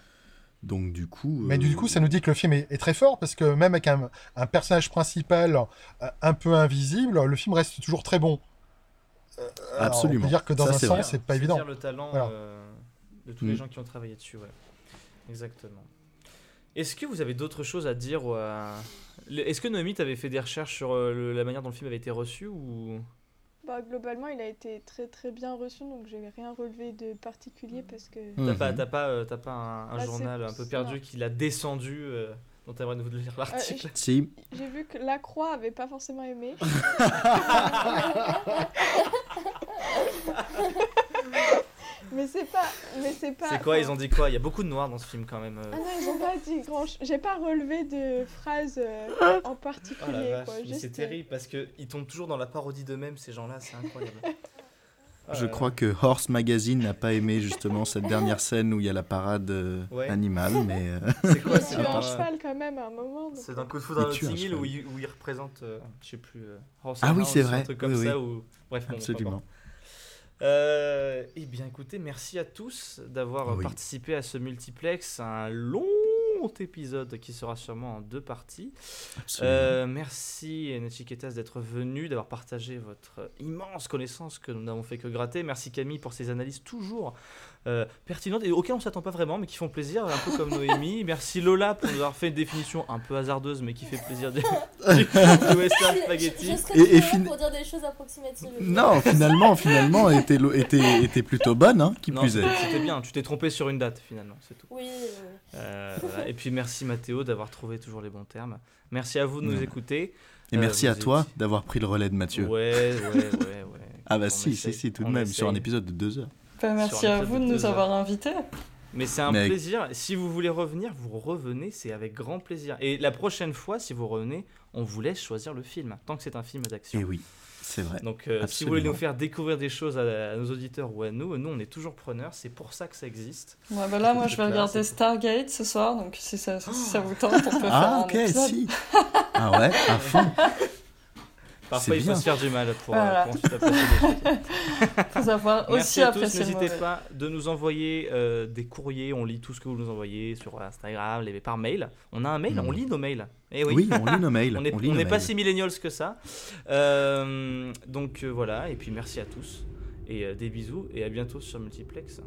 Donc du coup. mais du euh, coup ça nous dit que le film est, est très fort parce que même avec un, un personnage principal euh, un peu invisible le film reste toujours très bon. Euh, alors, Absolument. on peut dire que dans Ça, un c'est sens c'est pas C'est évident. dire le talent Voilà. euh, de tous les Mm. gens qui ont travaillé dessus, ouais. Exactement. Est-ce que vous avez d'autres choses à dire ou à... Est-ce que Noémie, t'avais fait des recherches sur le- la manière dont le film avait été reçu ou... Bah, globalement, il a été très très bien reçu, donc j'ai rien relevé de particulier parce que. Mhm. T'as pas, t'as pas, euh, t'as pas un, un Bah, journal un peu perdu non. qui l'a descendu euh, dont t'aimerais nous lire l'article Si. J'ai vu que La Croix avait pas forcément aimé. [LAUGHS] [LAUGHS] mais c'est pas. Mais c'est pas. C'est quoi Ils ont dit quoi? Il y a beaucoup de noirs dans ce film quand même. euh. Ah non, ils ont pas dit grand chose. J'ai pas relevé de phrases euh, en Oh particulier. la vache, quoi. mais Juste, c'est terrible parce qu'ils tombent toujours dans la parodie d'eux-mêmes, ces gens-là, c'est incroyable. Ah [LAUGHS] Je là crois que Horse Magazine n'a pas aimé justement cette dernière scène où il y a la parade euh, Ouais. animale, [LAUGHS] mais euh. C'est quoi C'est un euh, cheval quand même à un moment. donc- C'est dans Coup de foudre à Hill où il, où il représente, euh, je sais plus, euh, Horse Ah oui, c'est vrai. Un truc comme Oui, ça oui. ou... Bref, bon, absolument. Euh, eh bien, écoutez, merci à tous d'avoir Oui. participé à ce multiplex, un long épisode qui sera sûrement en deux parties. Euh, merci Nechiketas d'être venu, d'avoir partagé votre immense connaissance que nous n'avons fait que gratter. Merci Camille pour ces analyses toujours euh, pertinentes et auxquelles on ne s'attend pas vraiment, mais qui font plaisir, un peu comme [LAUGHS] Noémie. Merci Lola pour nous avoir fait une définition un peu hasardeuse, mais qui fait plaisir du, du, du western Je, spaghetti. je serais Et- et toujours fin- pour dire des choses approximatives. Non, finalement, finalement, était, lo- était, était plutôt bonne, hein, qui Non, plus est. c'était bien, tu t'es trompé sur une date finalement, c'est tout. Oui, euh, Euh, voilà. Et puis merci Mathéo d'avoir trouvé toujours les bons termes. Merci à vous de nous Ouais. écouter. Et Euh, merci à toi étiez- d'avoir pris le relais de Mathieu. Ouais, ouais, ouais, ouais. [LAUGHS] Ah bah On si, essaye, si, si, tout de on même, sur un épisode de deux heures. Bah, merci à vous de de nous avoir invités. Mais c'est un Mais- plaisir. Si vous voulez revenir, vous revenez, c'est avec grand plaisir. Et la prochaine fois, si vous revenez, on vous laisse choisir le film, tant que c'est un film d'action. Et oui, c'est vrai. Donc, euh, si vous voulez nous faire découvrir des choses à, à nos auditeurs ou à nous, nous, on est toujours preneurs. C'est pour ça que ça existe. Ouais, bah là, moi, je vais clair, regarder Stargate ce soir, donc si ça, si ça vous tente, on peut faire Ah, un ok, épisode. si. [LAUGHS] Ah ouais, à fond. Parfois, il faut se faire du mal pour, Voilà. euh, pour ensuite apprécier des choses. [LAUGHS] Faut savoir Merci aussi à tous. N'hésitez pas de nous envoyer euh, des courriers. On lit tout ce que vous nous envoyez sur Instagram, les, par mail. On a un mail, on lit nos mails. Eh oui. Oui, on lit nos mails. [LAUGHS] On n'est pas si millennials que ça. Euh, donc euh, voilà, et puis merci à tous. Et euh, des bisous, et à bientôt sur Multiplex.